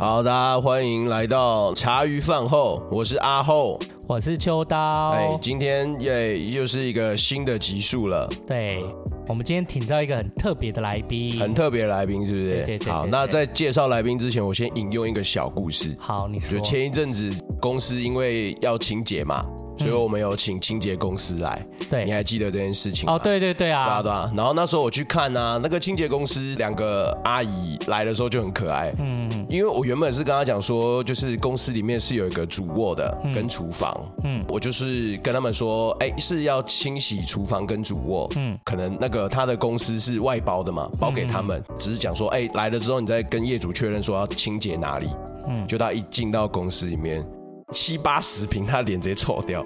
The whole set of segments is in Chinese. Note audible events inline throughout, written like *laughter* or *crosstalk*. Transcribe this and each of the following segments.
好，大家欢迎来到茶余饭后，我是阿后，我是秋刀。哎，今天耶又是一个新的集数了。对，我们今天请到一个很特别的来宾，很特别的来宾，是不是？对对对，对。好，那在介绍来宾之前，我先引用一个小故事。好，你说。就前一阵子公司因为要清洁嘛。所以我们有请清洁公司来，对，你还记得这件事情吗？哦，对对对啊，对啊对啊。然后那时候我去看啊，那个清洁公司两个阿姨来的时候就很可爱，嗯，因为我原本是跟他讲说，就是公司里面是有一个主卧的跟厨房，嗯，我就是跟他们说，哎，是要清洗厨房跟主卧，嗯，可能那个他的公司是外包的嘛，包给他们，只是讲说，哎，来了之后你再跟业主确认说要清洁哪里，嗯，就他一进到公司里面。七八十平，他脸直接臭掉。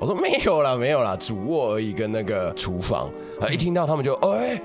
我说没有啦，没有啦，主卧而已，跟那个厨房。啊，一听到他们就，哎，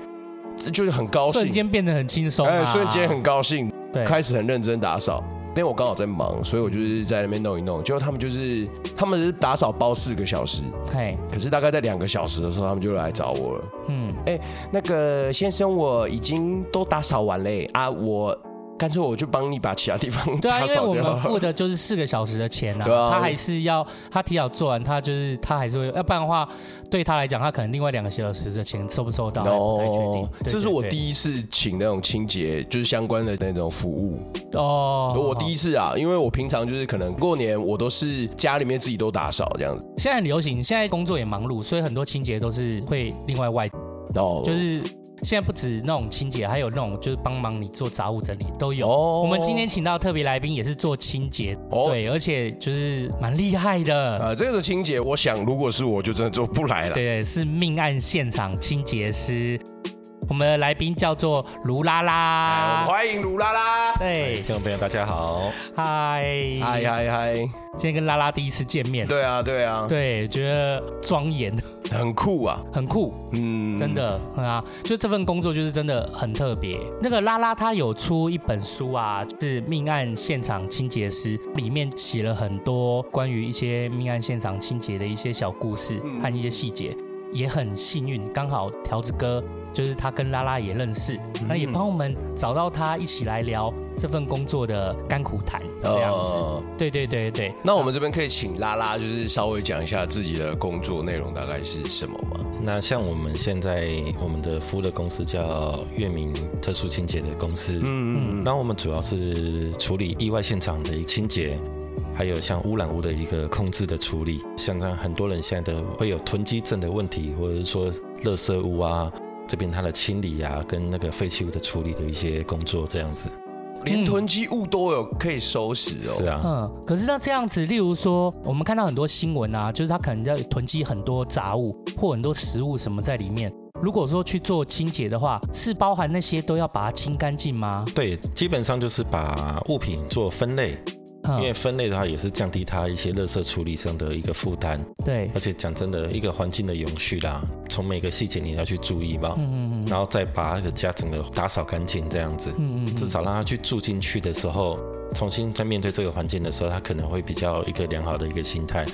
就是很高兴，瞬间变得很轻松，哎，瞬间很高兴，对，开始很认真打扫。因为我刚好在忙，所以我就是在那边弄一弄。结果他们就是，他们是打扫包四个小时，嘿，可是大概在两个小时的时候，他们就来找我了。嗯，哎，那个先生，我已经都打扫完嘞，啊，我。干脆我就帮你把其他地方 *laughs* 对啊，因为我们付的就是四个小时的钱呐、啊，他还是要他提早做完，他就是他还是会，要不然的话，对他来讲，他可能另外两个小时的钱收不收到还不太确定。这是我第一次请那种清洁，就是相关的那种服务哦。我第一次啊，因为我平常就是可能过年我都是家里面自己都打扫这样子。现在很流行，现在工作也忙碌，所以很多清洁都是会另外外哦，就是。现在不止那种清洁，还有那种就是帮忙你做杂物整理都有。Oh. 我们今天请到特别来宾也是做清洁，oh. 对，而且就是蛮厉害的。呃，这个清洁，我想如果是我就真的做不来了。对，是命案现场清洁师。我们的来宾叫做卢拉拉，欢迎卢拉拉。对，听众朋友大家好，嗨。嗨嗨嗨，今天跟拉拉第一次见面。对啊，对啊，对，觉得庄严，很酷啊，很酷，嗯，真的啊，就这份工作就是真的很特别。那个拉拉她有出一本书啊，是命案现场清洁师，里面写了很多关于一些命案现场清洁的一些小故事和一些细节。也很幸运，刚好条子哥就是他跟拉拉也认识，那、嗯、也帮我们找到他一起来聊这份工作的甘苦谈这样子。呃、对对对对。那我们这边可以请拉拉，就是稍微讲一下自己的工作内容大概是什么吗？那像我们现在我们的服务的公司叫月明特殊清洁的公司，嗯嗯，那我们主要是处理意外现场的一个清洁。还有像污染物的一个控制的处理，像这样很多人现在都会有囤积症的问题，或者是说垃圾物啊，这边它的清理啊，跟那个废弃物的处理的一些工作这样子，连囤积物都有可以收拾哦。是啊，嗯，可是那这样子，例如说我们看到很多新闻啊，就是他可能要囤积很多杂物或很多食物什么在里面，如果说去做清洁的话，是包含那些都要把它清干净吗？对，基本上就是把物品做分类。因为分类的话，也是降低它一些垃圾处理上的一个负担。对，而且讲真的，一个环境的永续啦，从每个细节你要去注意嘛。嗯嗯嗯。然后再把那个家整个打扫干净，这样子。嗯嗯。至少让他去住进去的时候，重新在面对这个环境的时候，他可能会比较一个良好的一个心态。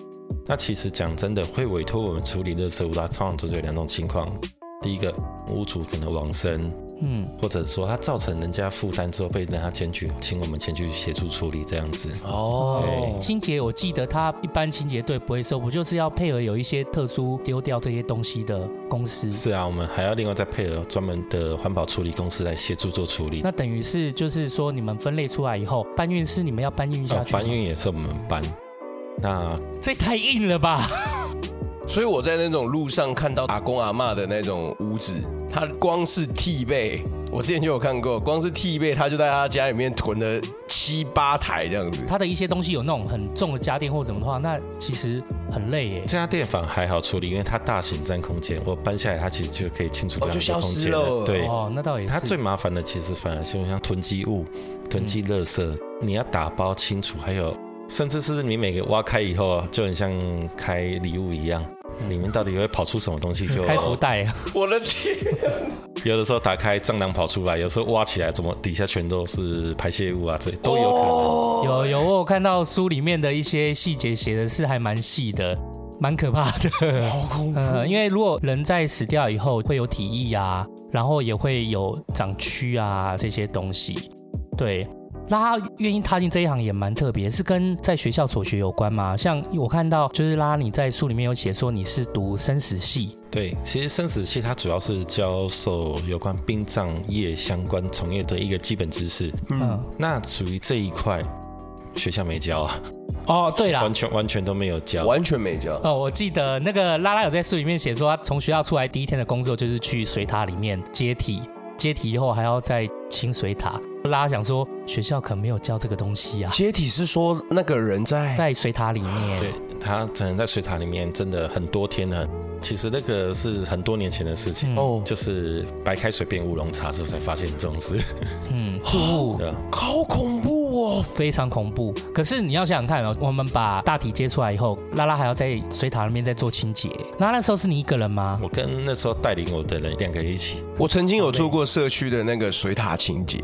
那其实讲真的，会委托我们处理垃圾物，它通常都是有两种情况。第一个，屋主可能往生。嗯，或者说他造成人家负担之后被人家前去，请我们前去协助处理这样子。哦，清洁我记得他一般清洁队不会收，不就是要配合有一些特殊丢掉这些东西的公司？是啊，我们还要另外再配合专门的环保处理公司来协助做处理。那等于是就是说你们分类出来以后，搬运是你们要搬运下去？搬运也是我们搬。那这太硬了吧？所以我在那种路上看到阿公阿嬷的那种屋子，他光是替被，我之前就有看过，光是替被，他就在他家里面囤了七八台这样子。他的一些东西有那种很重的家电或者什么的话，那其实很累耶。家电反而还好处理，因为它大型占空间，我搬下来它其实就可以清除掉。哦，就消失了。对，哦，那倒也是。它最麻烦的其实反而是像囤积物、囤积垃圾，嗯，你要打包清除，还有甚至是你每个挖开以后，就很像开礼物一样。里面到底会跑出什么东西？就开福袋啊！我的天！有的时候打开蟑螂跑出来，有时候挖起来怎么底下全都是排泄物啊？这都有可能。有有，我有看到书里面的一些细节写的是还蛮细的，蛮可怕的。好恐怖！因为如果人在死掉以后会有体液啊，然后也会有长蛆啊这些东西。对，拉拉愿意踏进这一行也蛮特别，是跟在学校所学有关吗？像我看到就是拉拉你在书里面有写说你是读生死系，对，其实生死系它主要是教授有关殡葬业相关从业的一个基本知识，嗯，那属于这一块学校没教啊。哦，对了，完全完全都没有教，完全没教。哦，我记得那个拉拉有在书里面写说，他从学校出来第一天的工作就是去水塔里面接体，接体以后还要再清水塔。拉拉想说，学校可没有教这个东西啊。接体是说那个人在在水塔里面，对，他可能在水塔里面真的很多天了。其实那个是很多年前的事情哦，就是白开水变乌龙茶之后才发现这种事。嗯，*laughs* 哦，好恐怖。哇，非常恐怖！可是你要想想看哦，我们把大体接出来以后，拉拉还要在水塔那边再做清洁。那那时候是你一个人吗？我跟那时候带领我的人两个人一起。我曾经有做过社区的那个水塔清洁，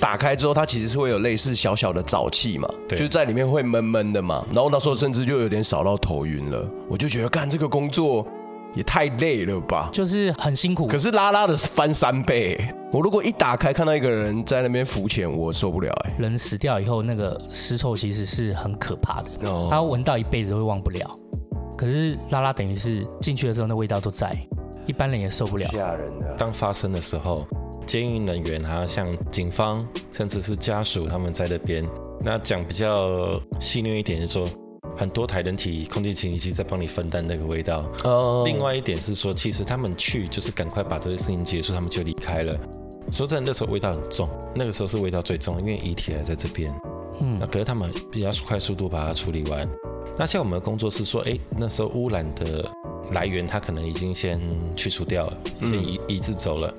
打开之后它其实是会有类似小小的沼气嘛，对就在里面会闷闷的嘛。然后那时候甚至就有点扫到头晕了，我就觉得干这个工作。也太累了吧，就是很辛苦。可是拉拉的是翻三倍，我如果一打开看到一个人在那边浮潜，我受不了哎。人死掉以后，那个尸臭其实是很可怕的，他闻到一辈子都会忘不了。可是拉拉等于是进去的时候，那味道都在，一般人也受不了。吓人的。当发生的时候，监狱人员啊，像警方，甚至是家属，他们在那边，那讲比较戏谑一点，就是说。很多台人体空气清新机在帮你分担那个味道。哦。另外一点是说，其实他们去就是赶快把这些事情结束，他们就离开了。说真的，那时候味道很重，那个时候是味道最重，因为遗体还在这边。嗯。那可是他们比较快速度把它处理完。那像我们的工作是说，哎，那时候污染的来源，它可能已经先去除掉了，先移移置走了。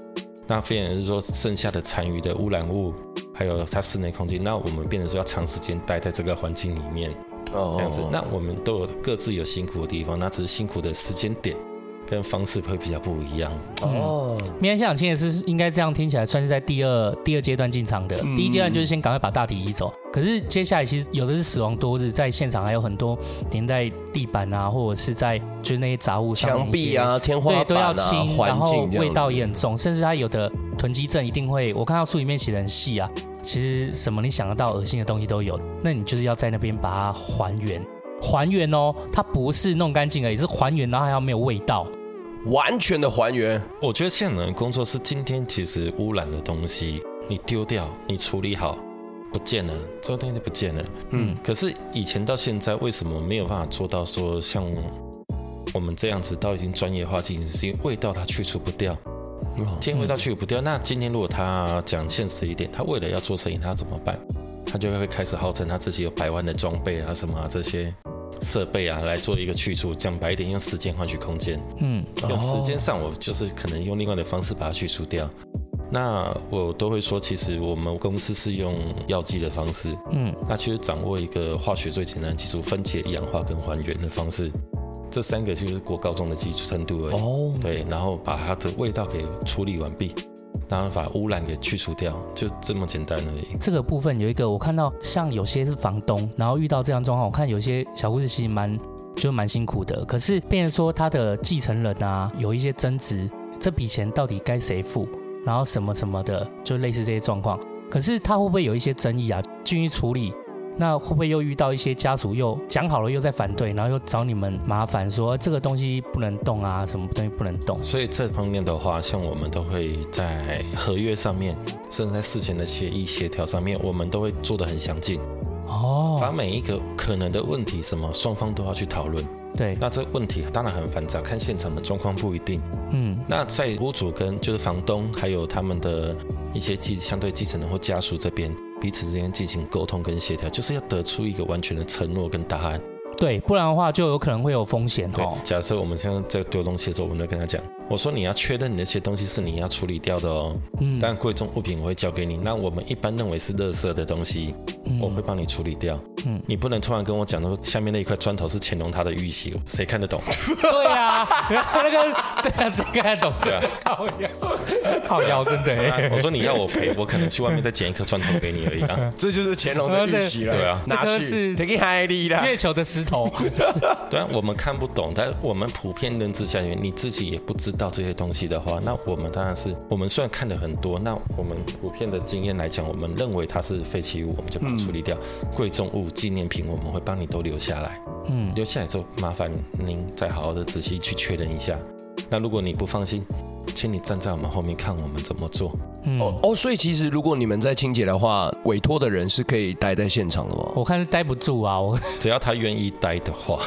那变成是说，剩下的残余的污染物，还有它室内空气，那我们变成说要长时间待在这个环境里面。哦，这样子，那我们都有各自有辛苦的地方，那只是辛苦的时间点跟方式会比较不一样。哦，明天现场清洁师应该这样听起来算是在第二第二阶段进场的，嗯、第一阶段就是先赶快把大体移走。可是接下来其实有的是死亡多日，在现场还有很多粘在地板啊，或者是在就是那些杂物上墙壁啊、天花板啊，对，都要清，然后味道也很重，甚至它有的囤积症一定会，我看到书里面写的很细啊。其实什么你想得到恶心的东西都有，那你就是要在那边把它还原，还原哦，它不是弄干净而已，是还原，然后还要没有味道，完全的还原。我觉得现在的工作是今天其实污染的东西，你丢掉，你处理好，不见了，这个东西就不见了。嗯，可是以前到现在为什么没有办法做到说像我们这样子，到已经专业化进行，是因为味道它去除不掉。今天味道去不掉，那今天如果他讲现实一点，他为了要做生意，他怎么办？他就会开始号称他自己有百万的装备啊，什么啊这些设备啊来做一个去除。讲白一点，用时间换取空间。嗯，用时间上我就是可能用另外的方式把它去除掉。那我都会说，其实我们公司是用药剂的方式。嗯，那其实掌握一个化学最简单的技术，分解、氧化跟还原的方式。这三个就是国高中的基础程度而已。哦，对，然后把它的味道给处理完毕，然后把污染给去除掉，就这么简单而已。这个部分有一个，我看到像有些是房东，然后遇到这样状况，我看有些小故事其实蛮就蛮辛苦的。可是变成说他的继承人啊，有一些争执，这笔钱到底该谁付？然后什么什么的，就类似这些状况。可是他会不会有一些争议啊？进去处理。那会不会又遇到一些家属又讲好了又在反对，然后又找你们麻烦说这个东西不能动啊，什么东西不能动？所以这方面的话，像我们都会在合约上面，甚至在事前的协议协调上面，我们都会做的很详尽。哦，把每一个可能的问题，什么双方都要去讨论。对，那这个问题当然很繁杂，看现场的状况不一定。嗯，那在屋主跟就是房东还有他们的一些继相对继承人或家属这边。彼此之间进行沟通跟协调，就是要得出一个完全的承诺跟答案。对，不然的话就有可能会有风险哦。假设我们现在在丢东西的时候，我们都跟他讲，我说你要确认你那些东西是你要处理掉的哦。嗯。但贵重物品我会交给你，那我们一般认为是垃圾的东西，嗯、我会帮你处理掉。嗯。你不能突然跟我讲说下面那一块砖头是乾隆他的玉玺，谁看得懂？对呀、啊，那个对啊，谁看得懂？对啊，靠腰，靠腰，真的。*laughs* 我说你要我赔，我可能去外面再捡一颗砖头给你而已啊。*laughs* 这就是乾隆的玉玺了。对啊，拿去是月球的石头。*laughs* 对啊，我们看不懂，但我们普遍认知下面，你自己也不知道这些东西的话，那我们当然是，我们虽然看的很多，那我们普遍的经验来讲，我们认为它是废弃物，我们就把它处理掉。贵重物、纪念品，我们会帮你都留下来。嗯，留下来之后，麻烦您再好好的仔细去确认一下。那如果你不放心，请你站在我们后面看我们怎么做。嗯、哦哦，所以其实如果你们在清洁的话，委托的人是可以待在现场的吗？我看是待不住啊，我 *laughs* 只要他愿意待的话。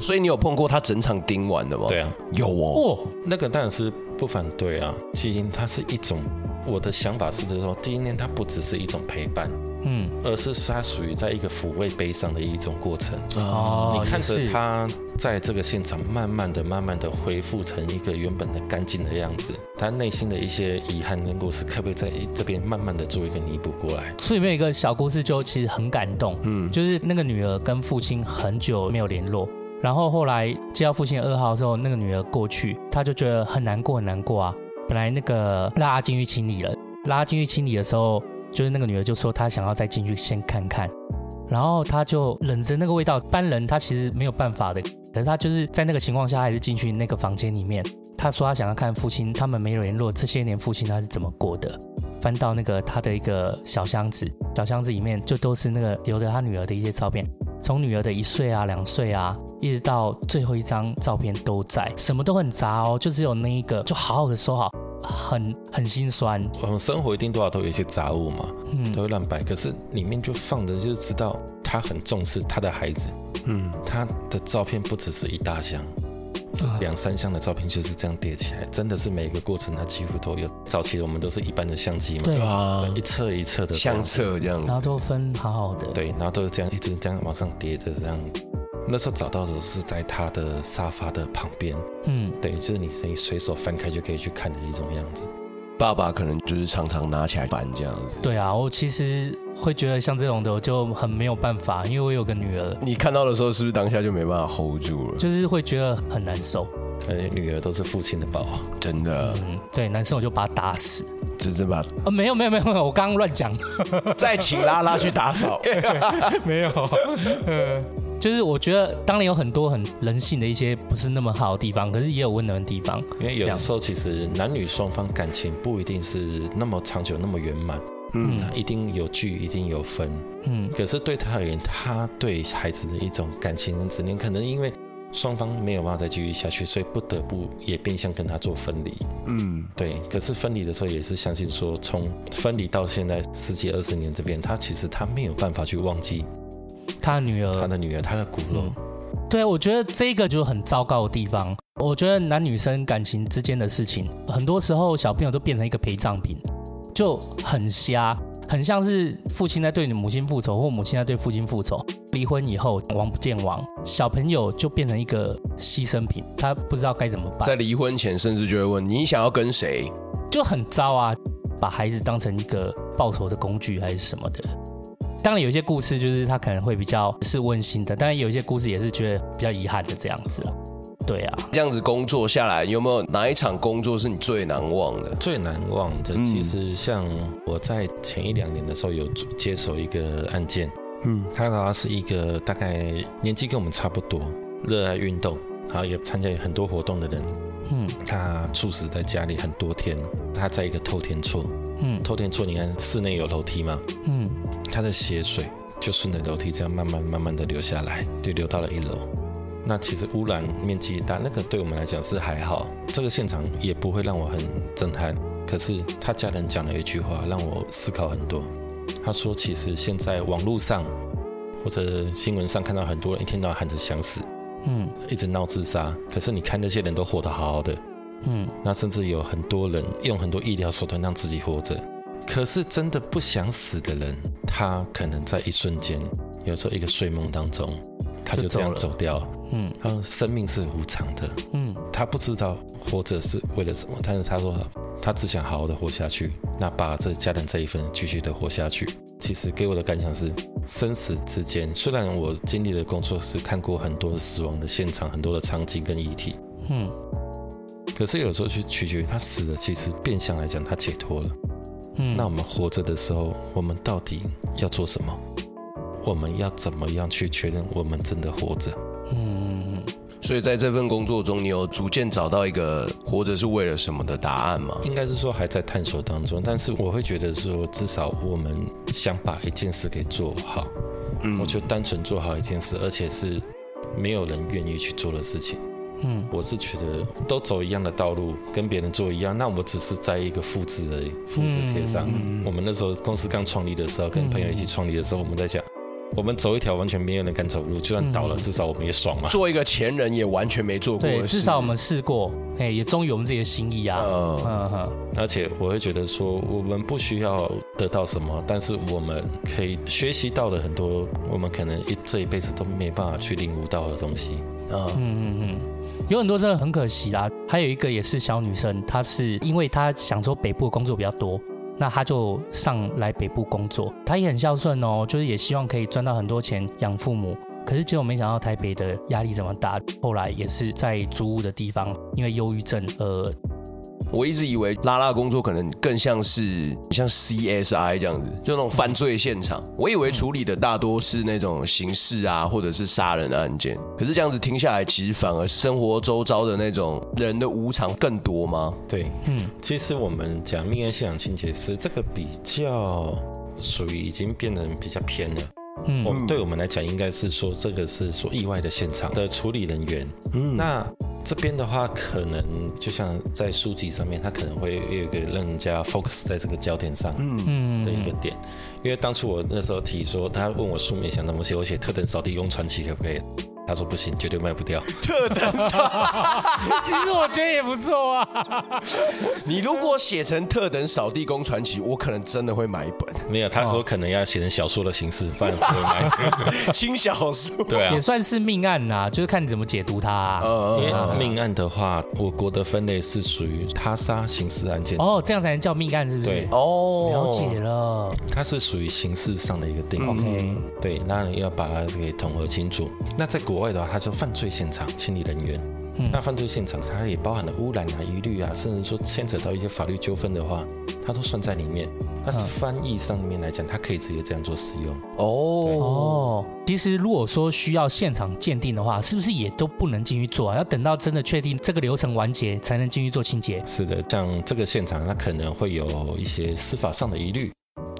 所以你有碰过他整场盯完的吗？对啊，有哦。那个当然是不反对啊。其实它是一种，我的想法是就是说，今天它不只是一种陪伴，嗯，而是它属于在一个抚慰悲伤的一种过程。哦，你看着他在这个现场慢慢的、慢慢的恢复成一个原本的干净的样子，他内心的一些遗憾跟故事，可不可以在这边慢慢的做一个弥补过来？书里面有一个小故事，就其实很感动。嗯，就是那个女儿跟父亲很久没有联络。然后后来接到父亲的噩耗的时候，那个女儿过去，她就觉得很难过，很难过啊。本来那个拉进去清理了，拉进去清理的时候，就是那个女儿就说她想要再进去先看看，然后她就忍着那个味道，般人她其实没有办法的，可是她就是在那个情况下还是进去那个房间里面。她说她想要看父亲，他们没有联络，这些年父亲他是怎么过的。翻到那个他的一个小箱子，小箱子里面就都是那个留着他女儿的一些照片。从女儿的一岁啊、两岁啊，一直到最后一张照片都在，什么都很杂哦，就只有那一个，就好好的收好，很很心酸。我们生活一定多少都有一些杂物嘛，嗯，都会乱摆，可是里面就放着，就是知道他很重视他的孩子，嗯，他的照片不只是一大箱。两三箱的照片就是这样叠起来，真的是每个过程它几乎都有。早期的我们都是一般的相机嘛，对啊，一册一册的相册这样，然后都分好好的，对，然后都是这样一直这样往上叠着这样。那时候找到的是在他的沙发的旁边，嗯，等于就是你可以随手翻开就可以去看的一种样子。爸爸可能就是常常拿起来翻这样子。对啊，我其实会觉得像这种的我就很没有办法，因为我有个女儿。你看到的时候是不是当下就没办法 hold 住了？就是会觉得很难受。感觉女儿都是父亲的宝，真的。嗯，对，男生我就把他打死。真的吧？呃，没有没有没有，我刚刚乱讲。*laughs* 再请拉拉去打扫。*laughs* 没有。就是我觉得，当然有很多很人性的一些不是那么好的地方，可是也有温暖的地方。因为有的时候，其实男女双方感情不一定是那么长久、那么圆满。嗯，他一定有聚，一定有分。嗯，可是对他而言，他对孩子的一种感情的执念，可能因为双方没有办法再继续下去，所以不得不也变相跟他做分离。嗯，对。可是分离的时候，也是相信说，从分离到现在十几二十年这边，他其实他没有办法去忘记。他女儿，他的女儿，他的骨肉。嗯，对，我觉得这个就很糟糕的地方。我觉得男女生感情之间的事情，很多时候小朋友都变成一个陪葬品，就很瞎，很像是父亲在对你母亲复仇，或母亲在对父亲复仇。离婚以后，王不见王，小朋友就变成一个牺牲品，他不知道该怎么办。在离婚前，甚至就会问你想要跟谁，就很糟啊，把孩子当成一个报仇的工具还是什么的。当然有一些故事就是他可能会比较是温馨的，但是有一些故事也是觉得比较遗憾的这样子。对啊，这样子工作下来，有没有哪一场工作是你最难忘的？最难忘的，其实像我在前一两年的时候有接手一个案件，嗯，他好像是一个大概年纪跟我们差不多，热爱运动，然后也参加很多活动的人，嗯，他猝死在家里很多天，他在一个透天厝，嗯，透天厝你看室内有楼梯嘛？嗯。他的血水就顺着楼梯这样慢慢慢慢的流下来，就流到了一楼。那其实污染面积大，那个对我们来讲是还好，这个现场也不会让我很震撼。可是他家人讲了一句话，让我思考很多。他说：“其实现在网络上或者新闻上看到很多人一天到晚喊着想死，嗯，一直闹自杀。可是你看那些人都活得好好的，嗯，那甚至有很多人用很多医疗手段让自己活着。”可是真的不想死的人，他可能在一瞬间，有时候一个睡梦当中，他就这样走掉了。嗯，他说生命是无常的。嗯，他不知道活着是为了什么，但是他说他只想好好的活下去，那把这家人这一份继续的活下去。其实给我的感想是，生死之间，虽然我经历的工作是看过很多死亡的现场，很多的场景跟遗体。嗯。可是有时候去取决于他死了，其实变相来讲他解脱了。嗯，那我们活着的时候，我们到底要做什么？我们要怎么样去确认我们真的活着？嗯，所以在这份工作中，你有逐渐找到一个活着是为了什么的答案吗？应该是说还在探索当中，但是我会觉得说，至少我们想把一件事给做好。嗯，我就单纯做好一件事，而且是没有人愿意去做的事情。嗯，我是觉得都走一样的道路，跟别人做一样，那我只是在一个复制而已，复制贴上。嗯，我们那时候公司刚创立的时候，跟朋友一起创立的时候，我们在想。我们走一条完全没有人敢走路，就算倒了，至少我们也爽嘛。做一个前人也完全没做过，对，至少我们试过，哎，也忠于我们自己的心意啊。嗯嗯。而且我会觉得说，我们不需要得到什么，但是我们可以学习到的很多，我们可能一这一辈子都没办法去领悟到的东西。嗯嗯嗯，有很多真的很可惜啦。还有一个也是小女生，她是因为她想说北部的工作比较多。那他就上来北部工作，他也很孝顺哦，就是也希望可以赚到很多钱养父母。可是结果没想到台北的压力这么大，后来也是在租屋的地方，因为忧郁症而。我一直以为拉拉工作可能更像是像 CSI 这样子，就那种犯罪现场。我以为处理的大多是那种刑事啊，或者是杀人的案件。可是这样子听下来，其实反而生活周遭的那种人的无常更多吗？对，嗯，其实我们讲命案现场清洁师，这个比较属于已经变得比较偏了。嗯，我们对我们来讲，应该是说这个是说意外的现场的处理人员。嗯，那。这边的话，可能就像在书籍上面，他可能会有一个让人家 focus 在这个焦点上，嗯的一个点。因为当初我那时候提说，他问我书面想怎么写，我写特等扫地工传奇可不可以？他说不行，绝对卖不掉。特等扫，其实我觉得也不错啊。*laughs* 你如果写成特等扫地工传奇，我可能真的会买一本。没有，他说可能要写成小说的形式，不然不会买。*laughs* 轻小说，对啊，也算是命案呐，就是看你怎么解读它啊。因为命案的话，我国的分类是属于他杀刑事案件。哦，这样才能叫命案，是不是？对，哦，了解了。它是属于刑事上的一个定义。OK，对，那你要把它给统合清楚。那在国外的话，它叫犯罪现场清理人员。嗯，那犯罪现场它也包含了污染啊、疑虑啊，甚至说牵扯到一些法律纠纷的话，它都算在里面。但是翻译上面来讲，它可以直接这样做使用。哦哦，其实如果说需要现场鉴定的话，是不是也都不能进去做啊？要等到真的确定这个流程完结，才能进去做清洁？是的，像这个现场，它可能会有一些司法上的疑虑。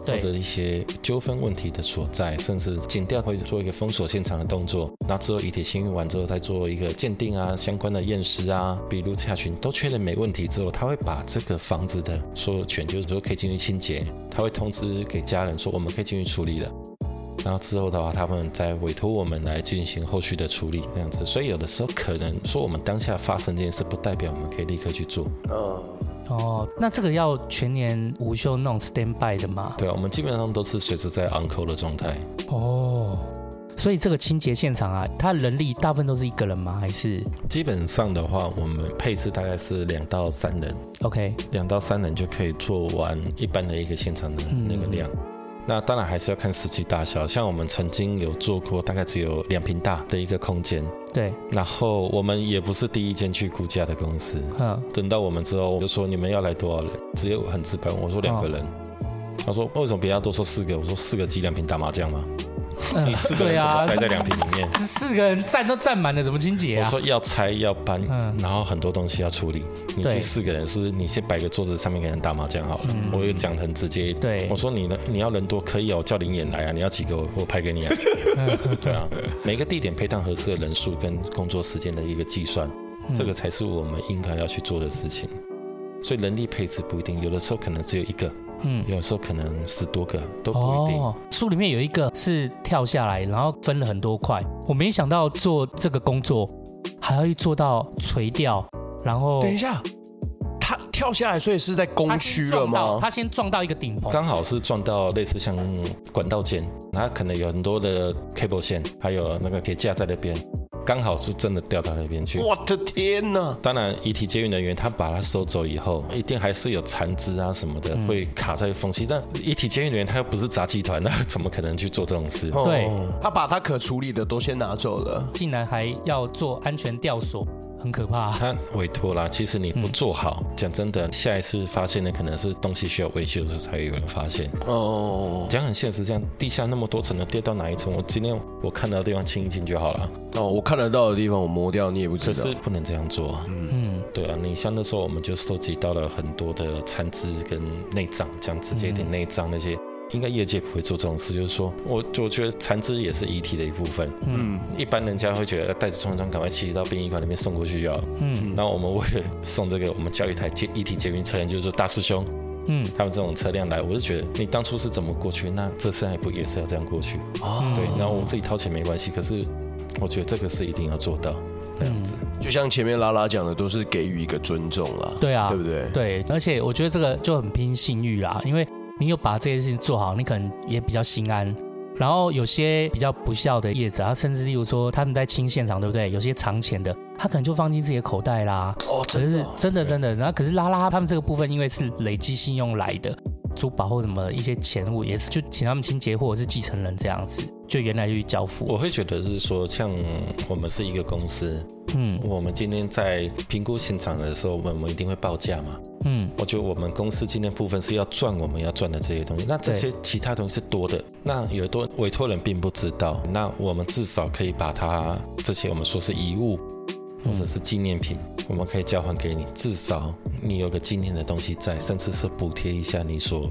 或者一些纠纷问题的所在，甚至警调会做一个封锁现场的动作，那之后遗体清运完之后再做一个鉴定啊，相关的验尸啊，笔录查询都确认没问题之后，他会把这个房子的所有权，就是说可以进去清洁，他会通知给家人说我们可以进去处理了，然后之后的话，他们再委托我们来进行后续的处理，这样子。所以有的时候可能说我们当下发生这件事，不代表我们可以立刻去做。嗯。哦，那这个要全年无休那种 stand by 的吗？对啊，我们基本上都是随时在 on call 的状态。哦，所以这个清洁现场啊，他人力大部分都是一个人吗？还是？基本上的话，我们配置大概是两到三人。OK，两到三人就可以做完一般的一个现场的那个量。嗯那当然还是要看实际大小，像我们曾经有做过，大概只有两平大的一个空间。对。然后我们也不是第一间去估价的公司。嗯。等到我们之后，我就说你们要来多少人？只有很直白，我说两个人。哦、他说为什么别人都说四个？我说四个挤两坪打麻将吗？你四个人怎么塞在两瓶里面？四个人站都站满了，怎么清洁啊？我说要拆要搬，然后很多东西要处理。你去四个人，是不是你先摆个桌子上面给人打麻将好了？我也讲得很直接。对，我说你呢，你要人多可以哦，叫林演来啊。你要几个我我拍给你啊。*laughs* 对啊，每个地点配套合适的人数跟工作时间的一个计算，这个才是我们应该要去做的事情。所以人力配置不一定，有的时候可能只有一个。嗯，有时候可能十多个都不一定。哦，书里面有一个是跳下来，然后分了很多块。我没想到做这个工作还要做到垂钓，然后等一下，他跳下来，所以是在工区了吗？他先撞到一个顶棚，刚好是撞到类似像管道间，然后可能有很多的 cable 线，还有那个可以架在那边。刚好是真的掉到那边去，我的天哪！当然，遗体接运人员他把它收走以后，一定还是有残肢啊什么的会卡在缝隙。但遗体接运人员他又不是杂技团，那 *laughs* 怎么可能去做这种事？对，他把他可处理的都先拿走了，竟然还要做安全吊索。很可怕。他委托啦，其实你不做好，讲、嗯、真的，下一次发现的可能是东西需要维修的时候才有人发现。哦，讲很现实，这样地下那么多层的，跌到哪一层？我今天我看到的地方清一清就好了。哦，我看得到的地方我磨掉，你也不知道。可是不能这样做。嗯，对啊，你像那时候我们就收集到了很多的残肢跟内脏，这样直接一点内脏那些。应该业界不会做这种事，就是说，我我觉得残肢也是遗体的一部分。嗯，一般人家会觉得带着冲锋枪赶快骑到殡仪馆里面送过去就好。嗯，然后我们为了送这个，我们叫一台接遗体接运车辆，就是说大师兄。嗯，他们这种车辆来，我就觉得你当初是怎么过去，那这次还不也是要这样过去？哦，对，然后我们自己掏钱没关系，可是我觉得这个是一定要做到这样子。就像前面拉拉讲的，都是给予一个尊重啦。对啊，对不对？对，而且我觉得这个就很拼信誉啦，因为。你有把这件事情做好，你可能也比较心安。然后有些比较不孝的业者，他甚至例如说他们在清现场，对不对？有些藏钱的，他可能就放进自己的口袋啦。哦，真的，真的，真的。然后可是拉拉他们这个部分，因为是累积信用来的。珠宝或什么一些钱物也是，就请他们清洁或者是继承人这样子，就原来就去交付。我会觉得是说，像我们是一个公司，嗯，我们今天在评估现场的时候，我们我们一定会报价嘛，嗯，我觉得我们公司今天部分是要赚我们要赚的这些东西，那这些其他东西是多的，那有多委托人并不知道，那我们至少可以把它这些我们说是遗物。或者是纪念品，我们可以交还给你，至少你有个纪念的东西在，甚至是补贴一下你所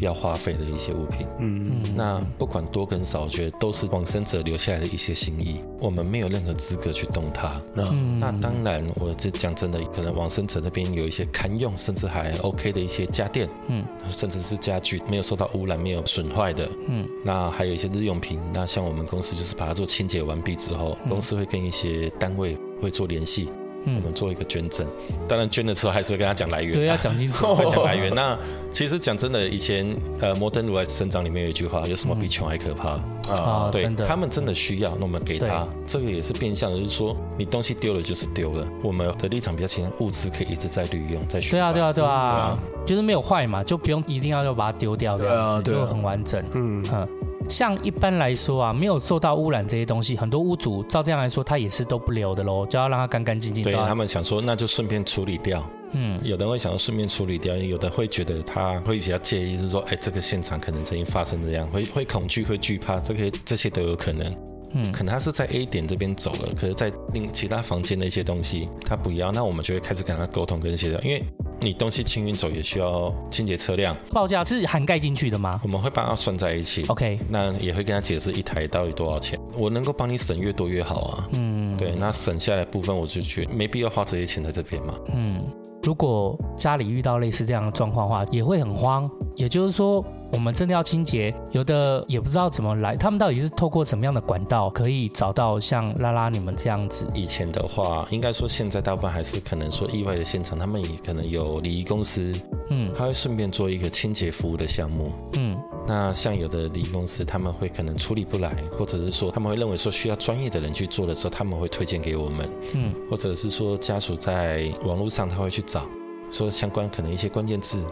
要花费的一些物品。嗯嗯。那不管多跟少，我觉得都是往生者留下来的一些心意，我们没有任何资格去动它。嗯。那当然，我这讲真的，可能往生者那边有一些堪用，甚至还 OK 的一些家电，嗯，甚至是家具没有受到污染、没有损坏的，嗯。那还有一些日用品，那像我们公司就是把它做清洁完毕之后，公司会跟一些单位。会做联系，我们做一个捐赠。当然捐的时候还是会跟他讲来源，对，要讲清楚，*laughs* 会讲 *laughs* 来源。那其实讲真的，以前呃摩登如来生长里面有一句话，有什么比穷还可怕啊？对，他们真的需要，那我们给他，这个也是变相的，就是说你东西丢了就是丢了。我们的立场比较清楚，物资可以一直在利用，在对啊对啊对啊，就是没有坏嘛，就不用一定要要把它丢掉，对啊，就很完整。嗯嗯。像一般来说啊，没有受到污染这些东西，很多屋主照这样来说，他也是都不留的喽，就要让它干干净净。对，他们想说，那就顺便处理掉。嗯，有的人会想要顺便处理掉，有的会觉得他会比较介意，就是说，哎，这个现场可能曾经发生这样，会会恐惧，会惧怕，这个这些都有可能。嗯，可能他是在 A 点这边走了，可是在另其他房间的一些东西他不要，那我们就会开始跟他沟通跟协调，因为你东西清运走也需要清洁车辆，报价是涵盖进去的吗？我们会帮他算在一起，OK，那也会跟他解释一台到底多少钱，我能够帮你省越多越好啊，嗯，对，那省下来部分我就觉得没必要花这些钱在这边嘛，嗯。如果家里遇到类似这样的状况的话，也会很慌。也就是说，我们真的要清洁，有的也不知道怎么来。他们到底是透过什么样的管道可以找到像拉拉你们这样子？以前的话，应该说现在大部分还是可能说意外的现场，他们也可能有礼仪公司，嗯，他会顺便做一个清洁服务的项目，嗯。那像有的礼仪公司，他们会可能处理不来，或者是说他们会认为说需要专业的人去做的时候，他们会推荐给我们，嗯，或者是说家属在网络上他会去找，说相关可能一些关键字。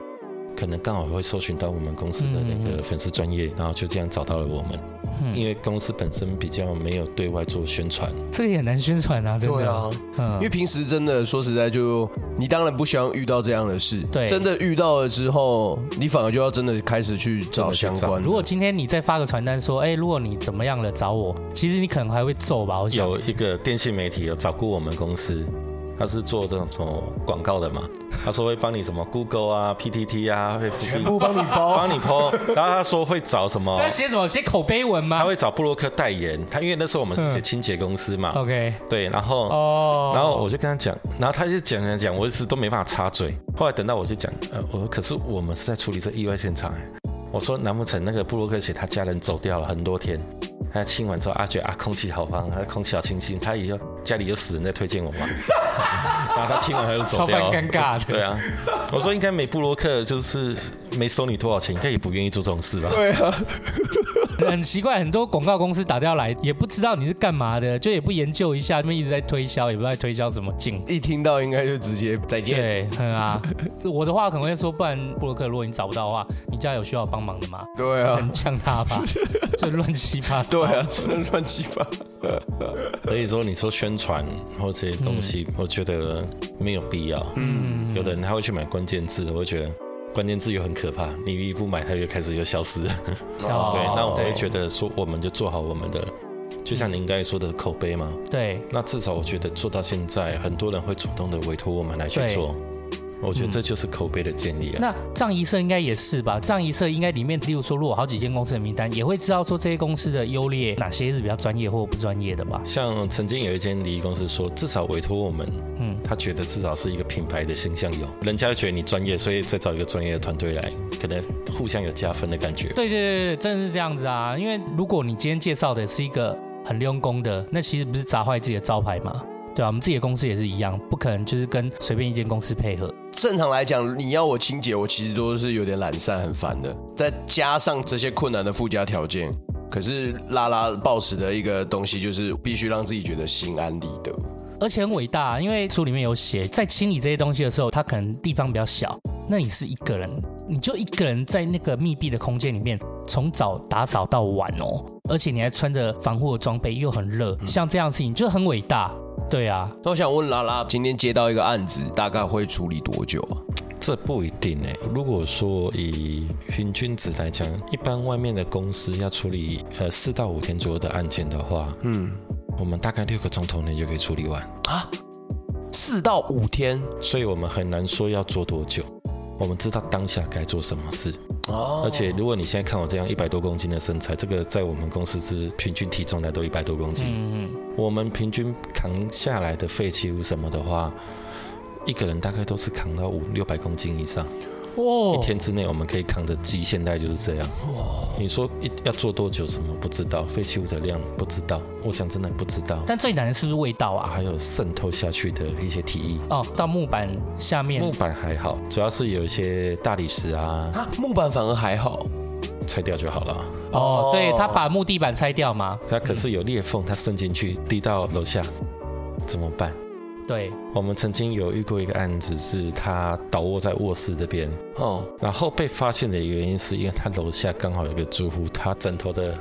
可能刚好会搜寻到我们公司的那个粉丝专业，然后就这样找到了我们。因为公司本身比较没有对外做宣传，这个也难宣传啊，真的。对啊，因为平时真的说实在，就你当然不希望遇到这样的事。对，真的遇到了之后，你反而就要真的开始去找相关。如果今天你再发个传单说，哎，如果你怎么样了找我，其实你可能还会揍吧？我想有一个电信媒体有找过我们公司。他是做这种什么广告的嘛？他说会帮你什么 Google 啊、PTT 啊，会全部帮你包，帮你 po。然后他说会找什么？*laughs* 他写什么？写口碑文吗？他会找布洛克代言。他因为那时候我们是写清洁公司嘛。OK。对，然后哦，然后我就跟他讲，然后他就讲讲讲，我一直都没办法插嘴。后来等到我就讲，呃，我说可是我们是在处理这意外现场。我说难不成那个布洛克写他家人走掉了很多天？他清完之后，啊，觉得啊，空气好棒，他空气好清新。他以后家里有死人在推荐我吗？然 *laughs* 后他听完他就走掉，超尴尬的。对啊，我说应该没布洛克，就是没收你多少钱，应该也不愿意做这种事吧？对啊。*laughs* 很奇怪，很多广告公司打电话来，也不知道你是干嘛的，就也不研究一下，他们一直在推销，也不知道在推销什么劲。一听到应该就直接再见。对，嗯啊，我的话可能会说，不然布鲁克，如果你找不到的话，你家有需要帮忙的吗？对啊，很呛他吧，就乱七八糟。*laughs* 对啊，真的乱七八糟。*laughs* 所以说，你说宣传或这些东西，我觉得没有必要。嗯，有的人他会去买关键字，我会觉得关键字又很可怕，你一不买，它又开始又消失 *laughs* 了。哦、对，那我会觉得说，我们就做好我们的，就像您刚才说的口碑嘛。对，那至少我觉得做到现在，很多人会主动的委托我们来去做。我觉得这就是口碑的建立啊。那葬仪社应该也是吧？葬仪社应该里面，例如说，如果好几间公司的名单，也会知道说这些公司的优劣，哪些是比较专业或不专业的吧？像曾经有一间礼仪公司说，至少委托我们，嗯，他觉得至少是一个品牌的形象有，人家觉得你专业，所以再找一个专业的团队来，可能互相有加分的感觉。对对对对，真的是这样子啊！因为如果你今天介绍的是一个很用功的，那其实不是砸坏自己的招牌吗？对啊，我们自己的公司也是一样，不可能就是跟随便一间公司配合。正常来讲，你要我清洁，我其实都是有点懒散、很烦的。再加上这些困难的附加条件，可是拉拉抱持的一个东西就是必须让自己觉得心安理得，而且很伟大。因为书里面有写，在清理这些东西的时候，它可能地方比较小，那你是一个人，你就一个人在那个密闭的空间里面，从早打扫到晚哦，而且你还穿着防护的装备，又很热，像这样的事情就很伟大。对啊，那我想问拉拉，今天接到一个案子，大概会处理多久啊？这不一定哎。如果说以平均值来讲，一般外面的公司要处理呃四到五天左右的案件的话，嗯，我们大概六个钟头内就可以处理完啊。四到五天，所以我们很难说要做多久。我们知道当下该做什么事。哦，而且如果你现在看我这样一百多公斤的身材，这个在我们公司是平均体重来都一百多公斤。嗯，我们平均扛下来的废弃物什么的话，一个人大概都是扛到五六百公斤以上。一天之内我们可以扛的鸡，现在就是这样。你说一要做多久？什么不知道？废弃物的量不知道。我讲真的不知道。但最难的是不是味道啊？还有渗透下去的一些体液。哦，到木板下面。木板还好，主要是有一些大理石啊。啊，木板反而还好，拆掉就好了。哦，对，他把木地板拆掉吗？它可是有裂缝，它渗进去滴到楼下，怎么办？对，我们曾经有遇过一个案子，是他倒卧在卧室这边，哦，然后被发现的原因是因为他楼下刚好有个住户，他枕头的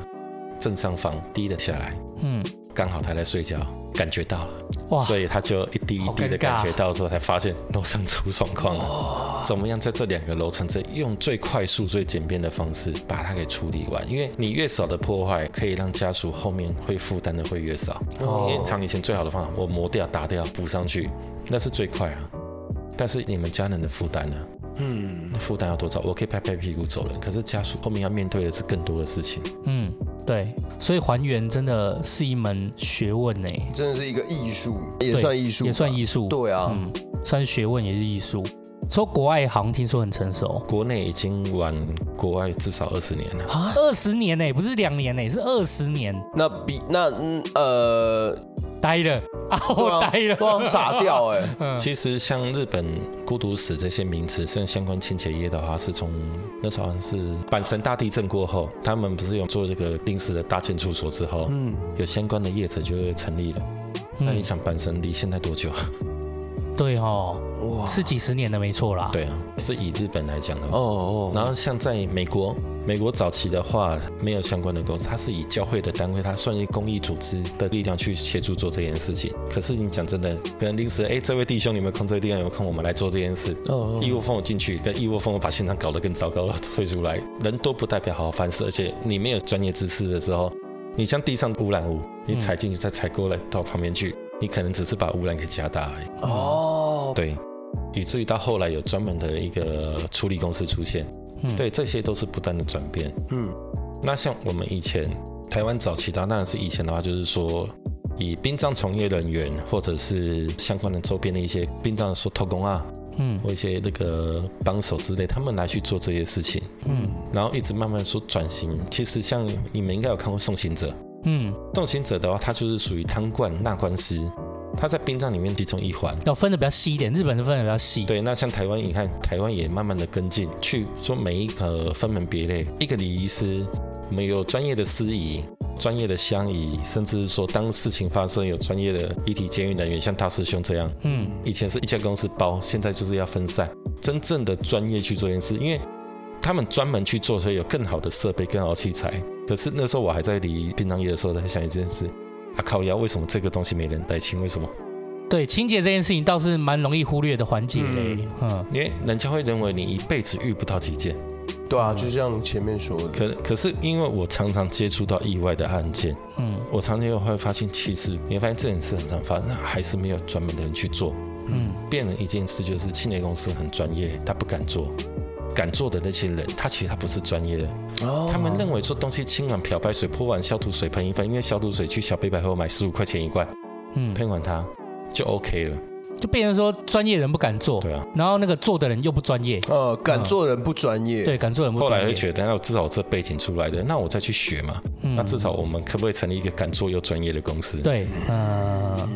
正上方滴了下来，嗯。刚好他在睡觉，感觉到了，哇！所以他就一滴一滴的感觉到之后，才发现楼上出状况了。怎么样在这两个楼层，这用最快速、最简便的方式把它给处理完？因为你越少的破坏，可以让家属后面会负担的会越少。哦，延长以前最好的方法，我磨掉、打掉、补上去，那是最快啊。但是你们家人的负担呢？嗯，负担要多少？我可以拍拍屁股走人，可是家属后面要面对的是更多的事情。嗯，对，所以还原真的是一门学问呢，真的是一个艺术，也算艺术，也算艺术。对啊，嗯，算是学问，也是艺术。说国外好像听说很成熟，国内已经晚国外至少二十年了啊，二十年呢，不是两年呢，是二十年。那比那嗯呃。呆了啊！我呆了，傻掉哎。*laughs* 其实像日本孤独死这些名词，像相关清洁业的话，是从那时候好像是阪神大地震过后，他们不是有做这个临时的大建处所之后，嗯，有相关的业者就会成立了。那你想阪神离现在多久？对哦，哇，是几十年的没错啦。对啊，是以日本来讲的哦哦。然后像在美国，美国早期的话没有相关的公司，它是以教会的单位，它算是公益组织的力量去协助做这件事情。可是你讲真的，可能临时哎，这位弟兄，你们空这个地方有空，我们来做这件事。哦。一窝蜂进去，跟一窝蜂把现场搞得更糟糕，退出来，人多不代表好好办事，而且你没有专业知识的时候，你像地上污染物，你踩进去再踩过来到旁边去。你可能只是把污染给加大而已哦，对，以至于到后来有专门的一个处理公司出现，嗯，对，这些都是不断的转变，嗯，那像我们以前台湾早期的，当然是以前的话，就是说以殡葬从业人员或者是相关的周边的一些殡葬说偷工啊，嗯，或一些那个帮手之类，他们来去做这些事情，嗯，然后一直慢慢说转型，其实像你们应该有看过送行者。嗯，送行者的话，他就是属于汤罐纳棺师，他在殡葬里面其中一环，要分的比较细一点。日本是分的比较细。对，那像台湾，你看台湾也慢慢的跟进，去说每一个分门别类，一个礼仪师我们有专业的司仪、专业的乡仪，甚至是说当事情发生有专业的遗体监狱人员，像大师兄这样。嗯，以前是一家公司包，现在就是要分散，真正的专业去做一件事，因为他们专门去做，所以有更好的设备、更好的器材。可是那时候我还在离殡葬业的时候，在想一件事：啊靠腰，为什么这个东西没人带清？为什么？对清洁这件事情倒是蛮容易忽略的环节嘞，嗯，因为人家会认为你一辈子遇不到几件，对啊，就像前面说的，可可是因为我常常接触到意外的案件，嗯，我常常又会发现，其实你会发现这件事很常发生，还是没有专门的人去做，嗯，变了一件事就是清洁公司很专业，他不敢做，敢做的那些人，他其实他不是专业的，哦，他们认为说东西清完漂白水泼完消毒水喷一喷，因为消毒水去小北百货买十五块钱一罐，嗯，喷完它。就 OK 了，就变成说专业人不敢做，对啊，然后那个做的人又不专业，呃，敢做的人不专业，对，敢做的人不专业。后来会觉得，那我至少我这背景出来的，那我再去学嘛，嗯、那至少我们可不可以成立一个敢做又专业的公司？对，呃，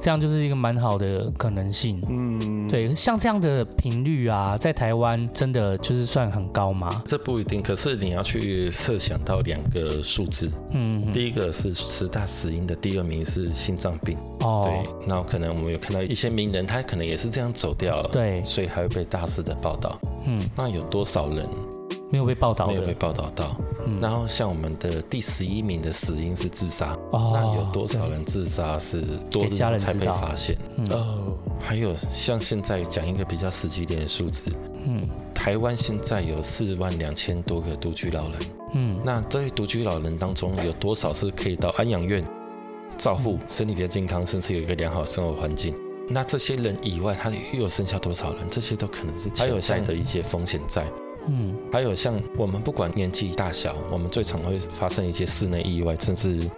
这样就是一个蛮好的可能性。嗯，对，像这样的频率啊，在台湾真的就是算很高吗？这不一定，可是你要去设想到两个数字，嗯，第一个是十大死因的第二名是心脏病。哦，对，那可能我们有看到一些名人，他可能也是这样走掉了，对，所以还会被大肆的报道。嗯，那有多少人没有被报道？没有被报道到。嗯，然后像我们的第十一名的死因是自杀，哦，那有多少人自杀是多日才被发现？哦，还有像现在讲一个比较实际一点的数字，嗯，台湾现在有四万两千多个独居老人，嗯，那这些独居老人当中有多少是可以到安养院？照护身体比较健康，甚至有一个良好生活环境。那这些人以外，他又有剩下多少人？这些都可能是潜在的一些风险在。嗯，还有像我们不管年纪大小，我们最常会发生一些室内意外，甚至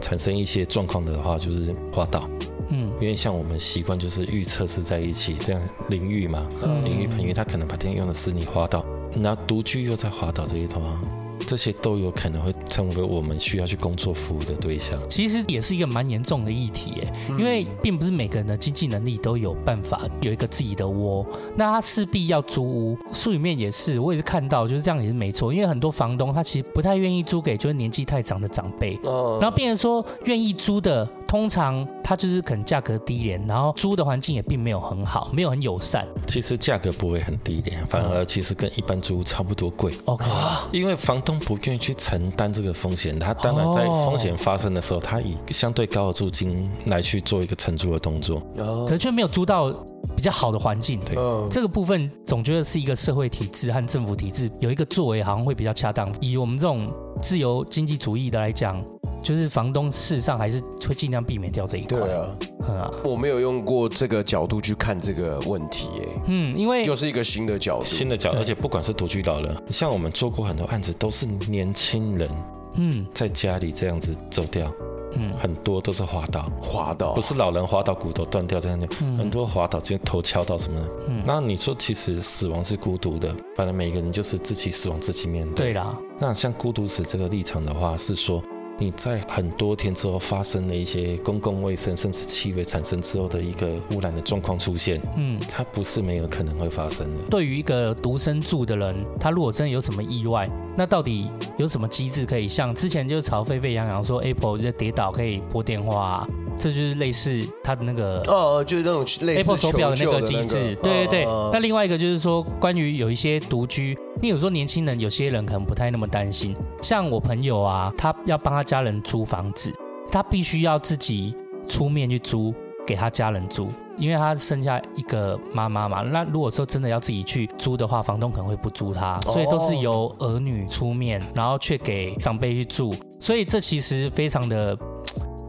产生一些状况的话，就是滑倒。嗯，因为像我们习惯就是预测是在一起，这样淋浴嘛，淋浴盆浴，他可能白天用的是你滑倒，那独居又在滑倒这一头啊。这些都有可能会成为我们需要去工作服务的对象。其实也是一个蛮严重的议题，耶，因为并不是每个人的经济能力都有办法有一个自己的窝，那他势必要租屋。书里面也是，我也是看到就是这样，也是没错。因为很多房东他其实不太愿意租给就是年纪太长的长辈，然后变成说愿意租的。通常它就是可能价格低廉，然后租的环境也并没有很好，没有很友善。其实价格不会很低廉，反而其实跟一般租屋差不多贵。OK，因为房东不愿意去承担这个风险，他当然在风险发生的时候，他以相对高的租金来去做一个承租的动作，可是却没有租到比较好的环境。对，这个部分总觉得是一个社会体制和政府体制有一个作为，好像会比较恰当。以我们这种自由经济主义的来讲。就是房东事实上还是会尽量避免掉这一块。对啊，啊，我没有用过这个角度去看这个问题，哎，嗯，因为又是一个新的角度，新的角度，而且不管是独居老人，像我们做过很多案子，都是年轻人，嗯，在家里这样子走掉，嗯，很多都是滑倒，滑倒，不是老人滑倒骨头断掉这样的，很多滑倒就头敲到什么。的，嗯，那你说其实死亡是孤独的，反正每个人就是自己死亡自己面对，对啦，那像孤独死这个立场的话，是说。你在很多天之后发生了一些公共卫生甚至气味产生之后的一个污染的状况出现，嗯，它不是没有可能会发生的。对于一个独身住的人，他如果真的有什么意外，那到底有什么机制可以像之前就吵沸沸扬扬说 Apple 就跌倒可以拨电话啊？这就是类似它的那个哦，就是那种类似 Apple 手表的那个机制，对对对。那另外一个就是说，关于有一些独居，你有时候年轻人，有些人可能不太那么担心。像我朋友啊，他要帮他家人租房子，他必须要自己出面去租给他家人租，因为他剩下一个妈妈嘛。那如果说真的要自己去租的话，房东可能会不租他，所以都是由儿女出面，然后却给长辈去住，所以这其实非常的。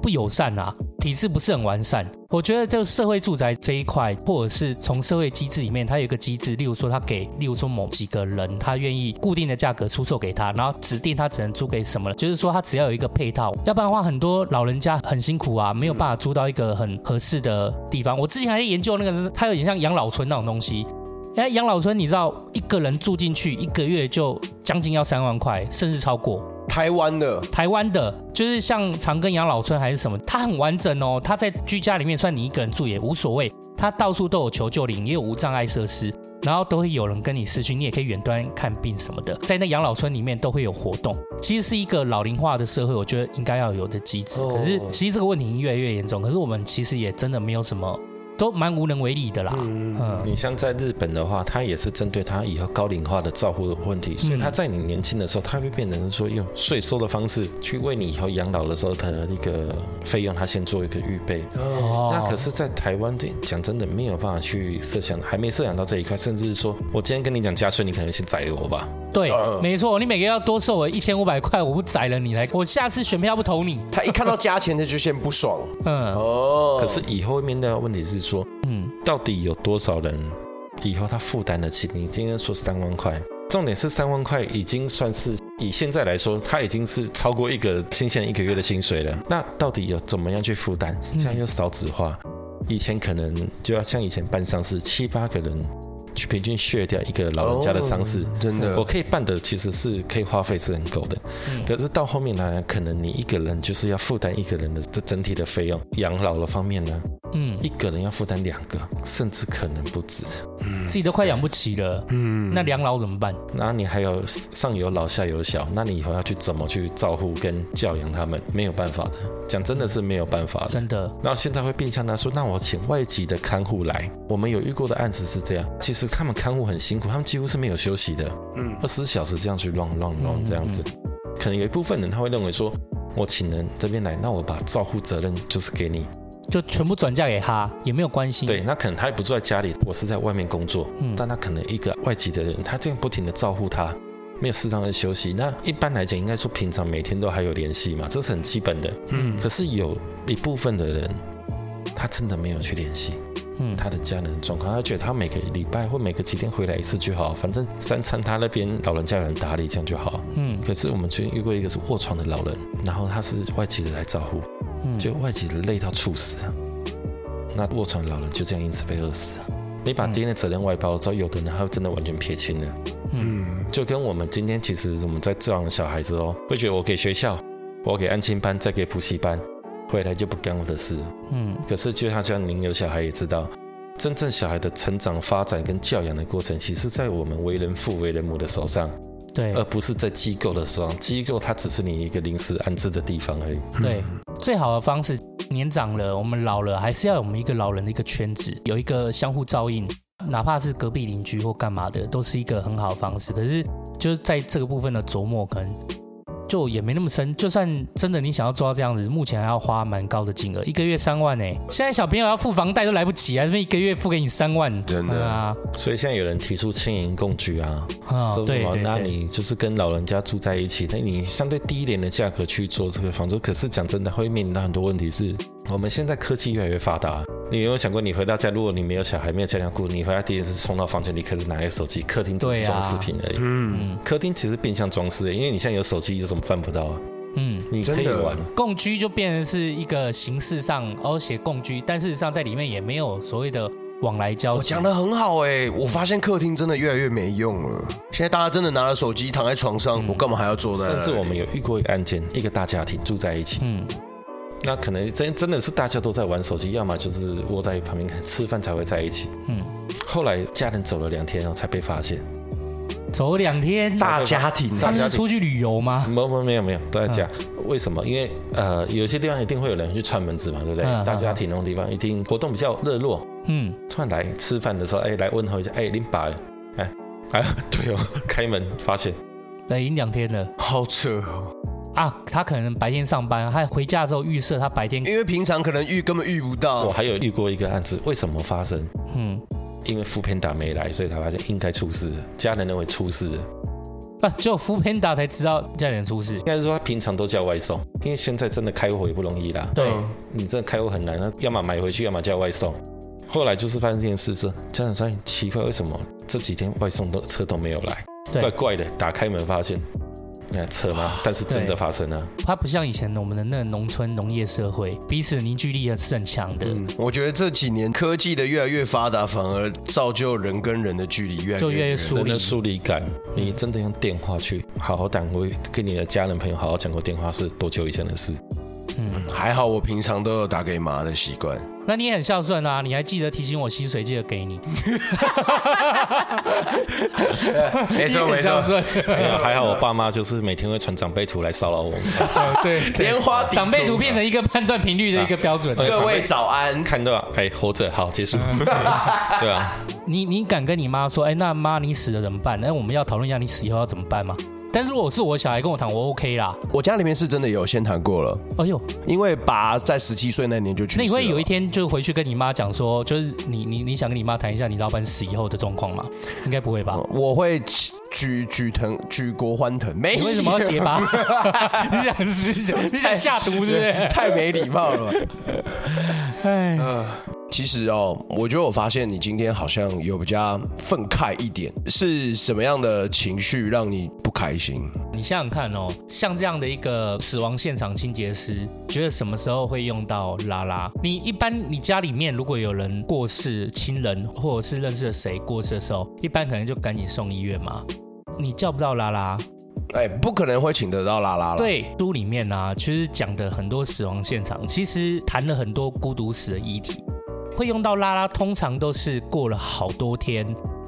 不友善啊，体制不是很完善。我觉得就社会住宅这一块，或者是从社会机制里面，它有一个机制，例如说他给，例如说某几个人，他愿意固定的价格出售给他，然后指定他只能租给什么，就是说他只要有一个配套，要不然的话，很多老人家很辛苦啊，没有办法租到一个很合适的地方。我之前还在研究那个，它有点像养老村那种东西。哎，养老村你知道，一个人住进去一个月就将近要三万块，甚至超过。台湾的，台湾的，就是像长庚养老村还是什么，它很完整哦。它在居家里面，算你一个人住也无所谓。它到处都有求救铃，也有无障碍设施。然后都会有人跟你视讯，你也可以远端看病什么的，在那养老村里面都会有活动。其实是一个老龄化的社会，我觉得应该要有的机制。可是其实这个问题越来越严重，可是我们其实也真的没有什么。都蛮无能为力的啦。嗯，嗯，你像在日本的话，他也是针对他以后高龄化的照护的问题，所以他在你年轻的时候，他会变成说用税收的方式去为你以后养老的时候的那个费用，他先做一个预备。哦。那可是，在台湾这讲真的没有办法去设想，还没设想到这一块，甚至是说我今天跟你讲加税，你可能先宰了我吧？对，没错，你每个月要多收我一千五百块，我不宰了你来，我下次选票不投你。他一看到加钱，他就先不爽。嗯。哦。可是以后面的问题是。到底有多少人以后他负担得起？你今天说三万块，重点是三万块已经算是以现在来说，他已经是超过一个新鲜一个月的薪水了。那到底有怎么样去负担？现在又少子化，以前可能就要像以前办丧事七八个人。去平均削掉一个老人家的丧事，真的，我可以办的其实是可以花费是很够的。可是到后面来，可能你一个人就是要负担一个人的这整体的费用，养老的方面呢，嗯，一个人要负担两个，甚至可能不止，嗯自己都快养不起了，嗯，那养老怎么办？那你还有上有老下有小，那你以后要去怎么去照顾跟教养他们？没有办法的，讲真的是没有办法的，真的。然后现在会变相他说，那我请外籍的看护来，我们有遇过的案子是这样，其实。他们看护很辛苦，他们几乎是没有休息的，嗯，二十四小时这样去乱乱乱这样子，可能有一部分人他会认为说，我请人这边来，那我把照护责任就是给你，就全部转嫁给他也没有关系。对，那可能他也不住在家里，我是在外面工作，嗯，但他可能一个外籍的人，他这样不停的照顾他，没有适当的休息。那一般来讲，应该说平常每天都还有联系嘛，这是很基本的，嗯。可是有一部分的人，他真的没有去联系。嗯，他的家人状况，他觉得他每个礼拜或每个几天回来一次就好，反正三餐他那边老人家有人打理，这样就好。嗯，可是我们最近遇过一个是卧床的老人，然后他是外籍的来照顾，嗯，就外籍的累到猝死，那卧床老人就这样因此被饿死。你把爹的责任外包之后，有的人他真的完全撇清了。嗯，就跟我们今天其实我们在教养小孩子哦，会觉得我给学校，我给安亲班，再给补习班。回来就不干我的事，嗯，可是就像像您有小孩也知道，真正小孩的成长发展跟教养的过程，其实在我们为人父为人母的手上，对，而不是在机构的手上。机构它只是你一个临时安置的地方而已。对，最好的方式，年长了，我们老了，还是要有我们一个老人的一个圈子，有一个相互照应，哪怕是隔壁邻居或干嘛的，都是一个很好的方式。可是就是在这个部分的琢磨，可能。就也没那么深，就算真的你想要做到这样子，目前还要花蛮高的金额，一个月三万呢。现在小朋友要付房贷都来不及啊，这边一个月付给你三万，真的啊。所以现在有人提出轻盈共居啊，啊，对，那你就是跟老人家住在一起，那你相对低一点的价格去做这个房租，可是讲真的会面临到很多问题是，我们现在科技越来越发达。你有没有想过，你回到家，如果你没有小孩，没有家庭顾，你回家第一件事冲到房间里开始拿个手机，客厅只是装饰品而已。嗯，客厅其实变相装饰，因为你现在有手机，有什么办不到啊？嗯，你可以玩。共居就变成是一个形式上，而且共居，但事实上在里面也没有所谓的往来交集。我讲的很好哎，我发现客厅真的越来越没用了。现在大家真的拿着手机躺在床上，我干嘛还要坐在？甚至我们有遇过一个案件，一个大家庭住在一起。嗯。那可能真真的是大家都在玩手机，要么就是窝在旁边看吃饭才会在一起。嗯，后来家人走了两天，然后才被发现。走两天，大家庭，他们是出去旅游吗？没没没有没有都在家。为什么？因为呃，有些地方一定会有人去串门子嘛，对不对？大家庭那种地方一定活动比较热络。嗯，突然来吃饭的时候，哎，来问候一下，哎，林爸，哎，哎，对哦，开门发现，来已经两天了，好扯哦。啊，他可能白天上班，他回家之后预设他白天，因为平常可能遇根本遇不到。我还有遇过一个案子，为什么发生？嗯，因为 foodpanda 没来，所以他发现应该出事了，家人认为出事了。啊，只有 foodpanda 才知道家人出事。应该是说他平常都叫外送，因为现在真的开火也不容易啦。对，你真的开火很难，要么买回去，要么叫外送。后来就是发生这件事，是家人说奇怪，为什么这几天外送的车都没有来？怪怪的，打开门发现。那扯吗？但是真的发生了。它不像以前我们的那个农村农业社会，彼此凝聚力也是很强的。嗯，我觉得这几年科技的越来越发达，反而造就人跟人的距离越来越就越来越疏离。人的疏离感，你真的用电话去好好打过，跟你的家人朋友好好讲过电话，是多久以前的事？嗯，还好我平常都有打给妈的习惯。那你也很孝顺啊，你还记得提醒我薪水记得给你。*laughs* 没错没错，还好我爸妈就是每天会传长辈图来骚扰我 *laughs* 们。对，莲花长辈图变成一个判断频率的一个标准。各位早安，看到哎活着好结束。*laughs* 对啊，你你敢跟你妈说，哎，那妈你死了怎么办？那我们要讨论一下你死以后要怎么办吗？但是如果是我小孩跟我谈，我 OK 啦。我家里面是真的有先谈过了。哎呦，因为爸在十七岁那年就去世了。那你会有一天就回去跟你妈讲说，就是你你你想跟你妈谈一下你老板死以后的状况吗？应该不会吧？我会举举藤举国欢腾。没，你为什么要结巴？你想你想你想下毒是不是？太没礼貌了。*laughs* 哎。其实哦，我觉得我发现你今天好像有比较愤慨一点，是什么样的情绪让你不开心？你想想看哦，像这样的一个死亡现场清洁师，觉得什么时候会用到拉拉？你一般你家里面如果有人过世，亲人或者是认识的谁过世的时候，一般可能就赶紧送医院嘛。你叫不到拉拉，哎，不可能会请得到拉拉了。对，书里面呢、啊，其实讲的很多死亡现场，其实谈了很多孤独死的议题。会用到拉拉，通常都是过了好多天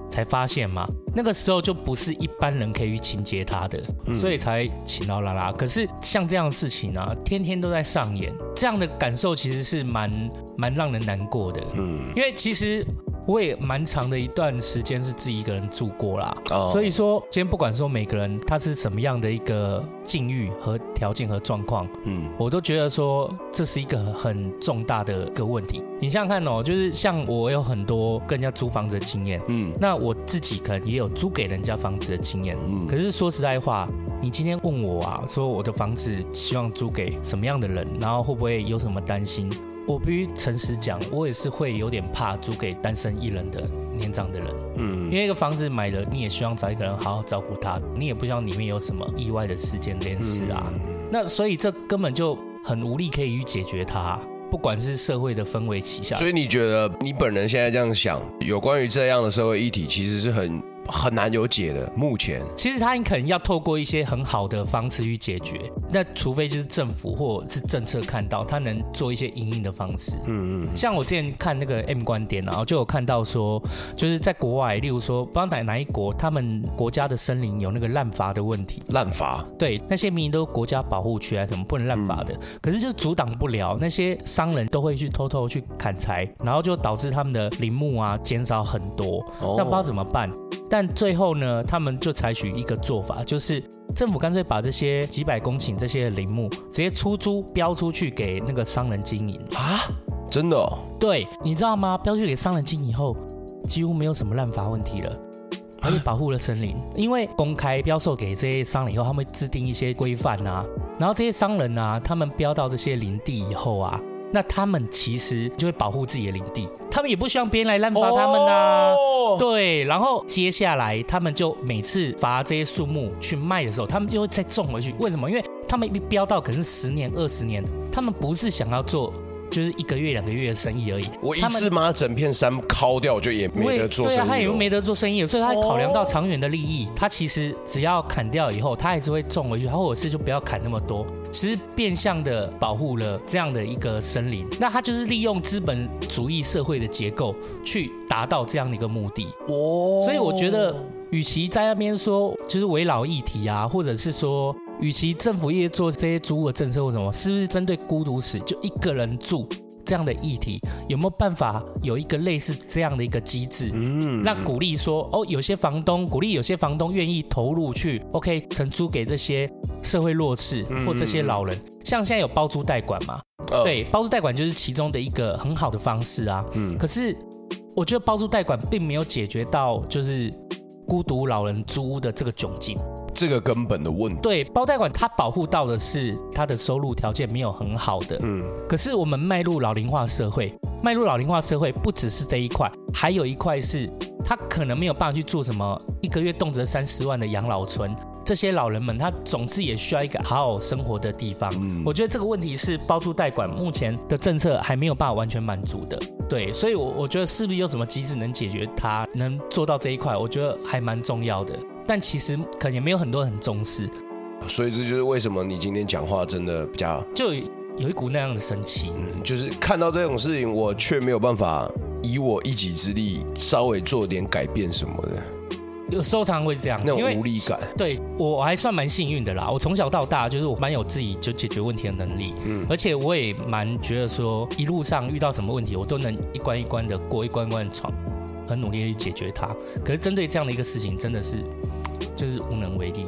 才发现嘛。那个时候就不是一般人可以去清洁它的，所以才请到拉拉。可是像这样的事情呢、啊，天天都在上演，这样的感受其实是蛮蛮让人难过的。嗯，因为其实。我也蛮长的一段时间是自己一个人住过啦，oh. 所以说今天不管说每个人他是什么样的一个境遇和条件和状况，嗯，我都觉得说这是一个很重大的一个问题。你想想看哦，就是像我有很多跟人家租房子的经验，嗯，那我自己可能也有租给人家房子的经验，嗯，可是说实在话，你今天问我啊，说我的房子希望租给什么样的人，然后会不会有什么担心？我必须诚实讲，我也是会有点怕租给单身一人的年长的人，嗯，因为一个房子买了，你也希望找一个人好好照顾他，你也不希望里面有什么意外的事件连事啊，那所以这根本就很无力可以去解决它，不管是社会的氛围旗下。所以你觉得你本人现在这样想，有关于这样的社会议题，其实是很。很难有解的。目前，其实他可能要透过一些很好的方式去解决。那除非就是政府或者是政策看到他能做一些隐隐的方式。嗯嗯。像我之前看那个 M 观点，然后就有看到说，就是在国外，例如说不知道哪哪一国，他们国家的森林有那个滥伐的问题。滥伐？对，那些明明都国家保护区啊，什么不能滥伐的，嗯、可是就阻挡不了那些商人都会去偷偷去砍柴，然后就导致他们的林木啊减少很多。哦。那不知道怎么办。但最后呢，他们就采取一个做法，就是政府干脆把这些几百公顷这些林木直接出租标出去给那个商人经营啊？真的哦？对，你知道吗？标出给商人经营以后，几乎没有什么滥伐问题了，而且保护了森林。因为公开标售给这些商人以后，他们会制定一些规范啊，然后这些商人啊，他们标到这些林地以后啊。那他们其实就会保护自己的领地，他们也不希望别人来滥伐他们呐、啊。Oh! 对，然后接下来他们就每次伐这些树木去卖的时候，他们就会再种回去。为什么？因为他们一标到可能是十年、二十年，他们不是想要做。就是一个月两个月的生意而已。我一次把整片山敲掉，就也没得做生意。对啊，他也没得做生意，所以他考量到长远的利益，他其实只要砍掉以后，他还是会种回去，他或者是就不要砍那么多，其实变相的保护了这样的一个森林。那他就是利用资本主义社会的结构去达到这样的一个目的。哦，所以我觉得，与其在那边说就是围绕议题啊，或者是说。与其政府业做这些租屋的政策或什么，是不是针对孤独死就一个人住这样的议题，有没有办法有一个类似这样的一个机制，嗯，让鼓励说哦，有些房东鼓励有些房东愿意投入去，OK，承租给这些社会弱势或这些老人，像现在有包租代管嘛，对，包租代管就是其中的一个很好的方式啊，嗯，可是我觉得包租代管并没有解决到就是。孤独老人租屋的这个窘境，这个根本的问题。对，包贷款它保护到的是他的收入条件没有很好的，嗯。可是我们迈入老龄化社会，迈入老龄化社会不只是这一块，还有一块是他可能没有办法去做什么一个月动辄三十万的养老村。这些老人们他总是也需要一个好好生活的地方。嗯。我觉得这个问题是包租代管目前的政策还没有办法完全满足的。对，所以，我我觉得是不是有什么机制能解决它，能做到这一块，我觉得还蛮重要的。但其实可能也没有很多人很重视。所以这就是为什么你今天讲话真的比较，就有一股那样的生气。嗯，就是看到这种事情，我却没有办法以我一己之力稍微做点改变什么的。有时候常常会这样，那种无力感。对，我还算蛮幸运的啦，我从小到大就是我蛮有自己就解决问题的能力，嗯，而且我也蛮觉得说一路上遇到什么问题，我都能一关一关的过，一关一关的闯，很努力的去解决它。可是针对这样的一个事情，真的是就是无能为力。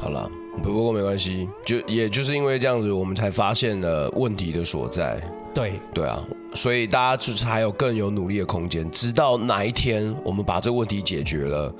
好了，不过没关系，就也就是因为这样子，我们才发现了问题的所在。对对啊，所以大家就是还有更有努力的空间，直到哪一天我们把这个问题解决了。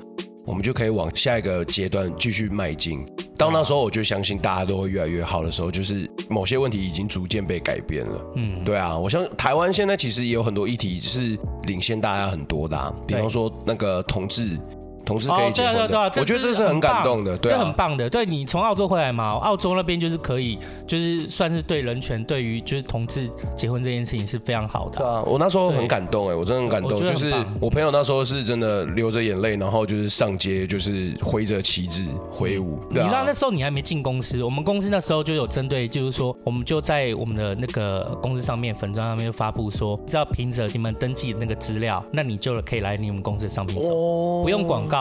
我们就可以往下一个阶段继续迈进。到那时候，我就相信大家都会越来越好的时候，就是某些问题已经逐渐被改变了。嗯，对啊，我相信台湾现在其实也有很多议题是领先大家很多的啊，比方说那个同志。同事可以结婚的，对啊对啊对啊，我觉得这是很感动的，对啊，这很棒的。对，你从澳洲回来嘛？澳洲那边就是可以，就是算是对人权，对于就是同志结婚这件事情是非常好的。对啊，我那时候很感动哎，我真的很感动。就是我朋友那时候是真的流着眼泪，然后就是上街，就是挥着旗帜挥舞。你知道那时候你还没进公司，我们公司那时候就有针对，就是说我们就在我们的那个公司上面粉砖上面就发布说，只要凭着你们登记的那个资料，那你就可以来你们公司的上面走，不用广告。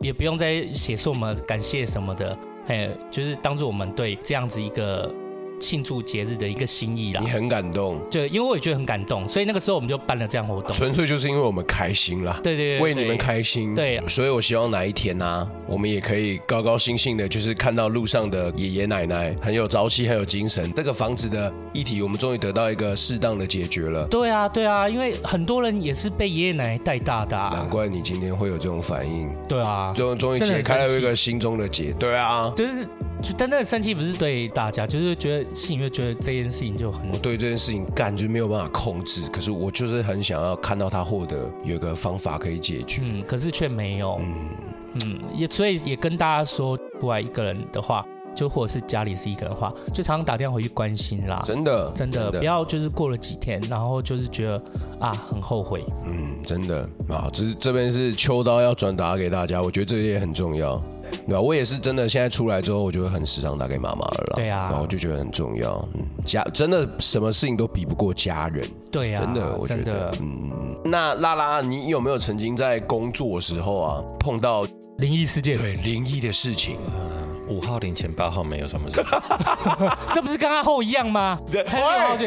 也不用再写什么感谢什么的，哎，就是当做我们对这样子一个。庆祝节日的一个心意啦，你很感动，对，因为我也觉得很感动，所以那个时候我们就办了这样活动，纯粹就是因为我们开心啦，对对对，为你们开心，对，所以我希望哪一天呢、啊，我们也可以高高兴兴的，就是看到路上的爷爷奶奶很有朝气，很有精神。这个房子的议题，我们终于得到一个适当的解决了。对啊，对啊，因为很多人也是被爷爷奶奶带大的、啊，难怪你今天会有这种反应。对啊，终终于解开了一个心中的结。对啊，就是。就但那个生气不是对大家，就是觉得心里面觉得这件事情就很，我对这件事情干就没有办法控制，可是我就是很想要看到他获得有一个方法可以解决，嗯，可是却没有，嗯。嗯，也所以也跟大家说，出来一个人的话，就或者是家里是一个人的话，就常常打电话回去关心啦，真的真的，真的。不要就是过了几天，然后就是觉得啊很后悔，嗯，真的。啊，只是这边是秋刀要转达给大家，我觉得这些也很重要。对啊，我也是真的。现在出来之后，我就会很时常打给妈妈了啦。对啊，然后就觉得很重要。嗯，家真的什么事情都比不过家人。对啊，真的，我觉得。嗯，那拉拉，你有没有曾经在工作的时候啊碰到灵异事件？对，灵异的事情。五号零前八号没有什么事。*laughs* 这不是跟阿后一样吗？对，好久。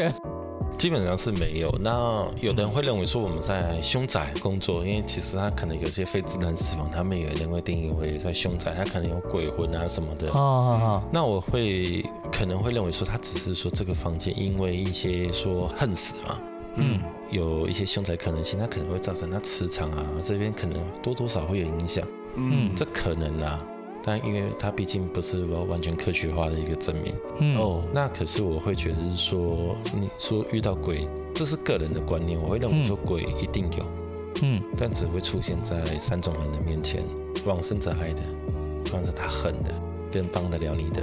基本上是没有。那有的人会认为说我们在凶宅工作，因为其实他可能有些非自然死亡，他们也有人会定义为在凶宅，他可能有鬼魂啊什么的。哦哦哦。那我会可能会认为说，他只是说这个房间因为一些说恨死嘛，嗯，有一些凶宅可能性，它可能会造成它磁场啊这边可能多多少会有影响。嗯，这可能啊。但因为它毕竟不是完全科学化的一个证明，嗯。哦，那可是我会觉得是说，你说遇到鬼，这是个人的观念，我会认为说鬼一定有，嗯，但只会出现在三种人的面前，往生者爱的，或者他恨的，跟帮得了你的。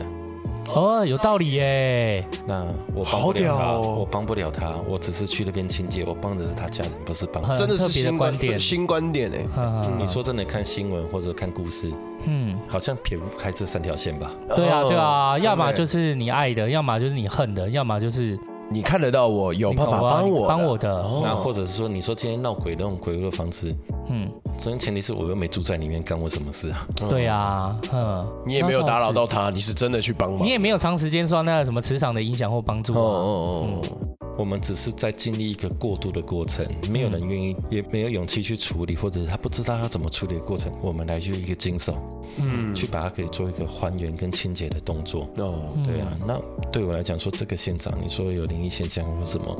哦，有道理耶。那我帮不了他，哦、我帮不了他，我只是去那边清洁，我帮的是他家人，不是帮。真的是新观点，新观点哎。嗯、你说真的，看新闻或者看故事，嗯，好像撇不开这三条线吧？对啊，对啊，要么就是你爱的，要么就是你恨的，要么就是。你看得到我有办法帮我帮我的，那或者是说，你说今天闹鬼那种鬼屋的房子，嗯，首先前提是我又没住在里面，干我什么事啊？对啊，嗯，你也没有打扰到他，你是真的去帮忙，你也没有长时间受那个什么磁场的影响或帮助哦哦哦。我们只是在经历一个过渡的过程，没有人愿意，也没有勇气去处理，或者他不知道要怎么处理的过程，我们来去一个经手，嗯，去把它给做一个还原跟清洁的动作。哦，对啊，那对我来讲说这个现场，你说有灵异现象或什么，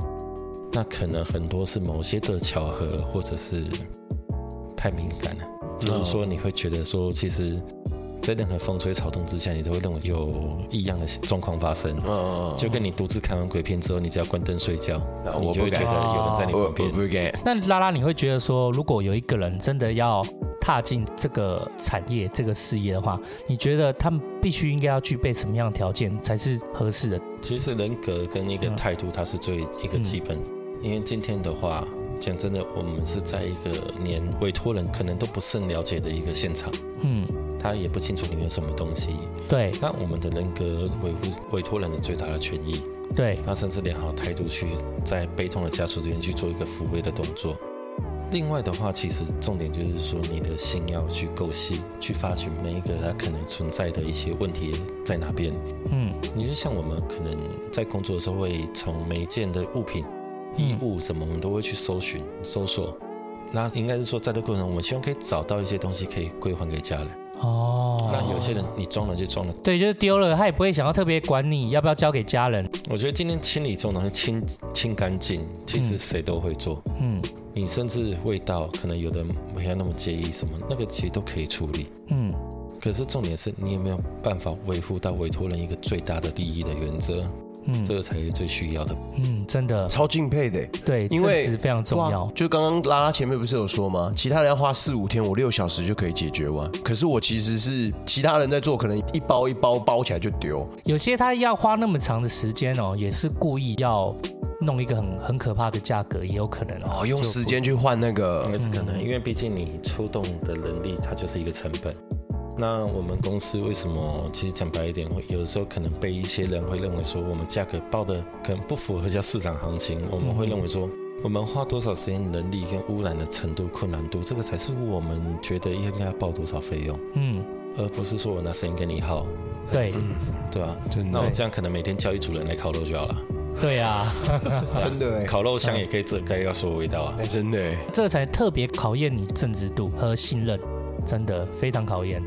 那可能很多是某些的巧合，或者是太敏感了，就是说你会觉得说其实。在任何风吹草动之下，你都会认为有异样的状况发生。嗯，就跟你独自看完鬼片之后，你只要关灯睡觉，你就会觉得有人在你旁边。那拉拉，你会觉得说，如果有一个人真的要踏进这个产业、这个事业的话，你觉得他们必须应该要具备什么样的条件才是合适的？其实人格跟一个态度，它是最一个基本。因为今天的话，讲真的，我们是在一个连委托人可能都不甚了解的一个现场。嗯。他也不清楚里面有什么东西。对，那我们的人格维护委托人的最大的权益。对，那甚至良好态度去在悲痛的家属这边去做一个抚慰的动作。另外的话，其实重点就是说，你的心要去够细，去发掘每一个他可能存在的一些问题在哪边。嗯，你就像我们可能在工作的时候，会从每一件的物品、衣物什么，我们都会去搜寻、搜索。那应该是说，在这个过程中，我们希望可以找到一些东西可以归还给家人。哦，那有些人你装了就装了，对，就是丢了，他也不会想要特别管你要不要交给家人。我觉得今天清理这种东西清清干净，其实谁都会做。嗯。你甚至味道可能有的没有那么介意什么，那个其实都可以处理。嗯，可是重点是你有没有办法维护到委托人一个最大的利益的原则？嗯，这个才是最需要的。嗯，真的超敬佩的。对，因为非常重要。就刚刚拉拉前面不是有说吗？其他人要花四五天，我六小时就可以解决完。可是我其实是其他人在做，可能一包一包包起来就丢。有些他要花那么长的时间哦，也是故意要。弄一个很很可怕的价格也有可能哦，用时间去换那个，那是可能，因为毕竟你出动的能力，它就是一个成本。那我们公司为什么？其实讲白一点，会有的时候可能被一些人会认为说，我们价格报的可能不符合叫市场行情。我们会认为说，我们花多少时间、人力跟污染的程度、困难度，这个才是我们觉得应该要报多少费用。嗯，而不是说我拿时间跟你耗。对，对吧？那我这样可能每天叫一组人来烤肉就好了。对啊，*laughs* 真的，烤肉香也可以遮盖掉所有味道啊，真的，这才特别考验你正直度和信任，真的非常考验。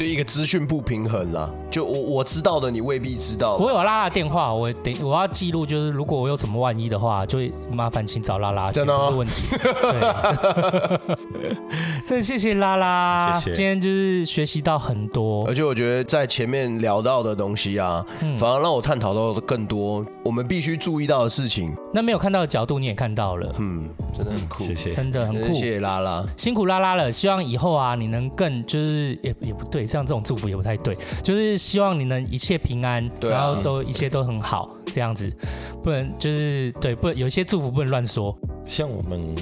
对一个资讯不平衡啦，就我我知道的，你未必知道。我有拉拉电话，我等我要记录，就是如果我有什么万一的话，就麻烦请找拉拉，真的不是问题。对，*laughs* 谢谢拉拉，谢谢。今天就是学习到很多，而且我觉得在前面聊到的东西啊，嗯、反而让我探讨到的更多我们必须注意到的事情。那没有看到的角度你也看到了，嗯，真的很酷，谢谢，真的很酷，谢谢拉拉，辛苦拉拉了。希望以后啊，你能更就是也也不对。像这种祝福也不太对，就是希望你能一切平安，对啊、然后都一切都很好，这样子，不能就是对，不能有一些祝福不能乱说。像我们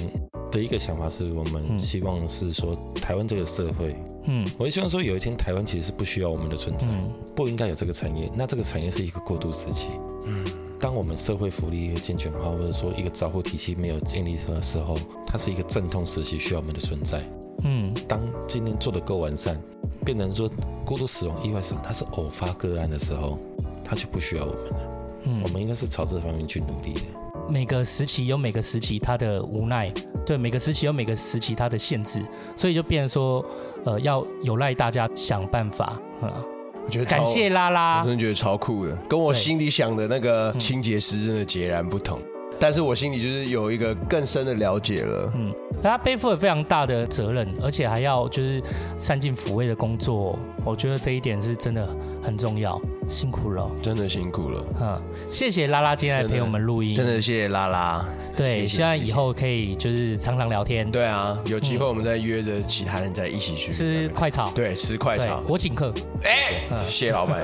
的一个想法是，我们希望是说，台湾这个社会，嗯，我也希望说，有一天台湾其实是不需要我们的存在，嗯、不应该有这个产业，那这个产业是一个过渡时期，嗯，当我们社会福利健全化，或者说一个照护体系没有建立的时候，它是一个阵痛时期，需要我们的存在。嗯，当今天做的够完善，变成说过度死亡、意外死亡，它是偶发个案的时候，它就不需要我们了。嗯，我们应该是朝这方面去努力的。每个时期有每个时期它的无奈，对，每个时期有每个时期它的限制，所以就变成说，呃，要有赖大家想办法啊。我觉得感谢拉拉，我真的觉得超酷的，跟我心里想的那个清洁师真的截然不同。但是我心里就是有一个更深的了解了。嗯，他背负了非常大的责任，而且还要就是善尽抚慰的工作，我觉得这一点是真的很重要。辛苦了，真的辛苦了。嗯，谢谢拉拉今天来陪我们录音，真的谢谢拉拉。对，希望以后可以就是常常聊天。对啊，有机会我们再约着其他人再一起去吃快炒。对，吃快炒，我请客。哎，谢谢老板，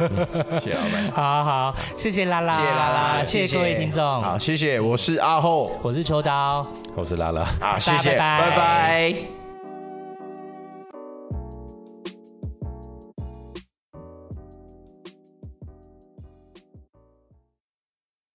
谢谢老板。*laughs* 好好，谢谢拉拉，谢谢拉拉，谢谢各位听众。好，谢谢，我是阿厚，我是秋刀，我是拉拉。好，谢谢，拜拜。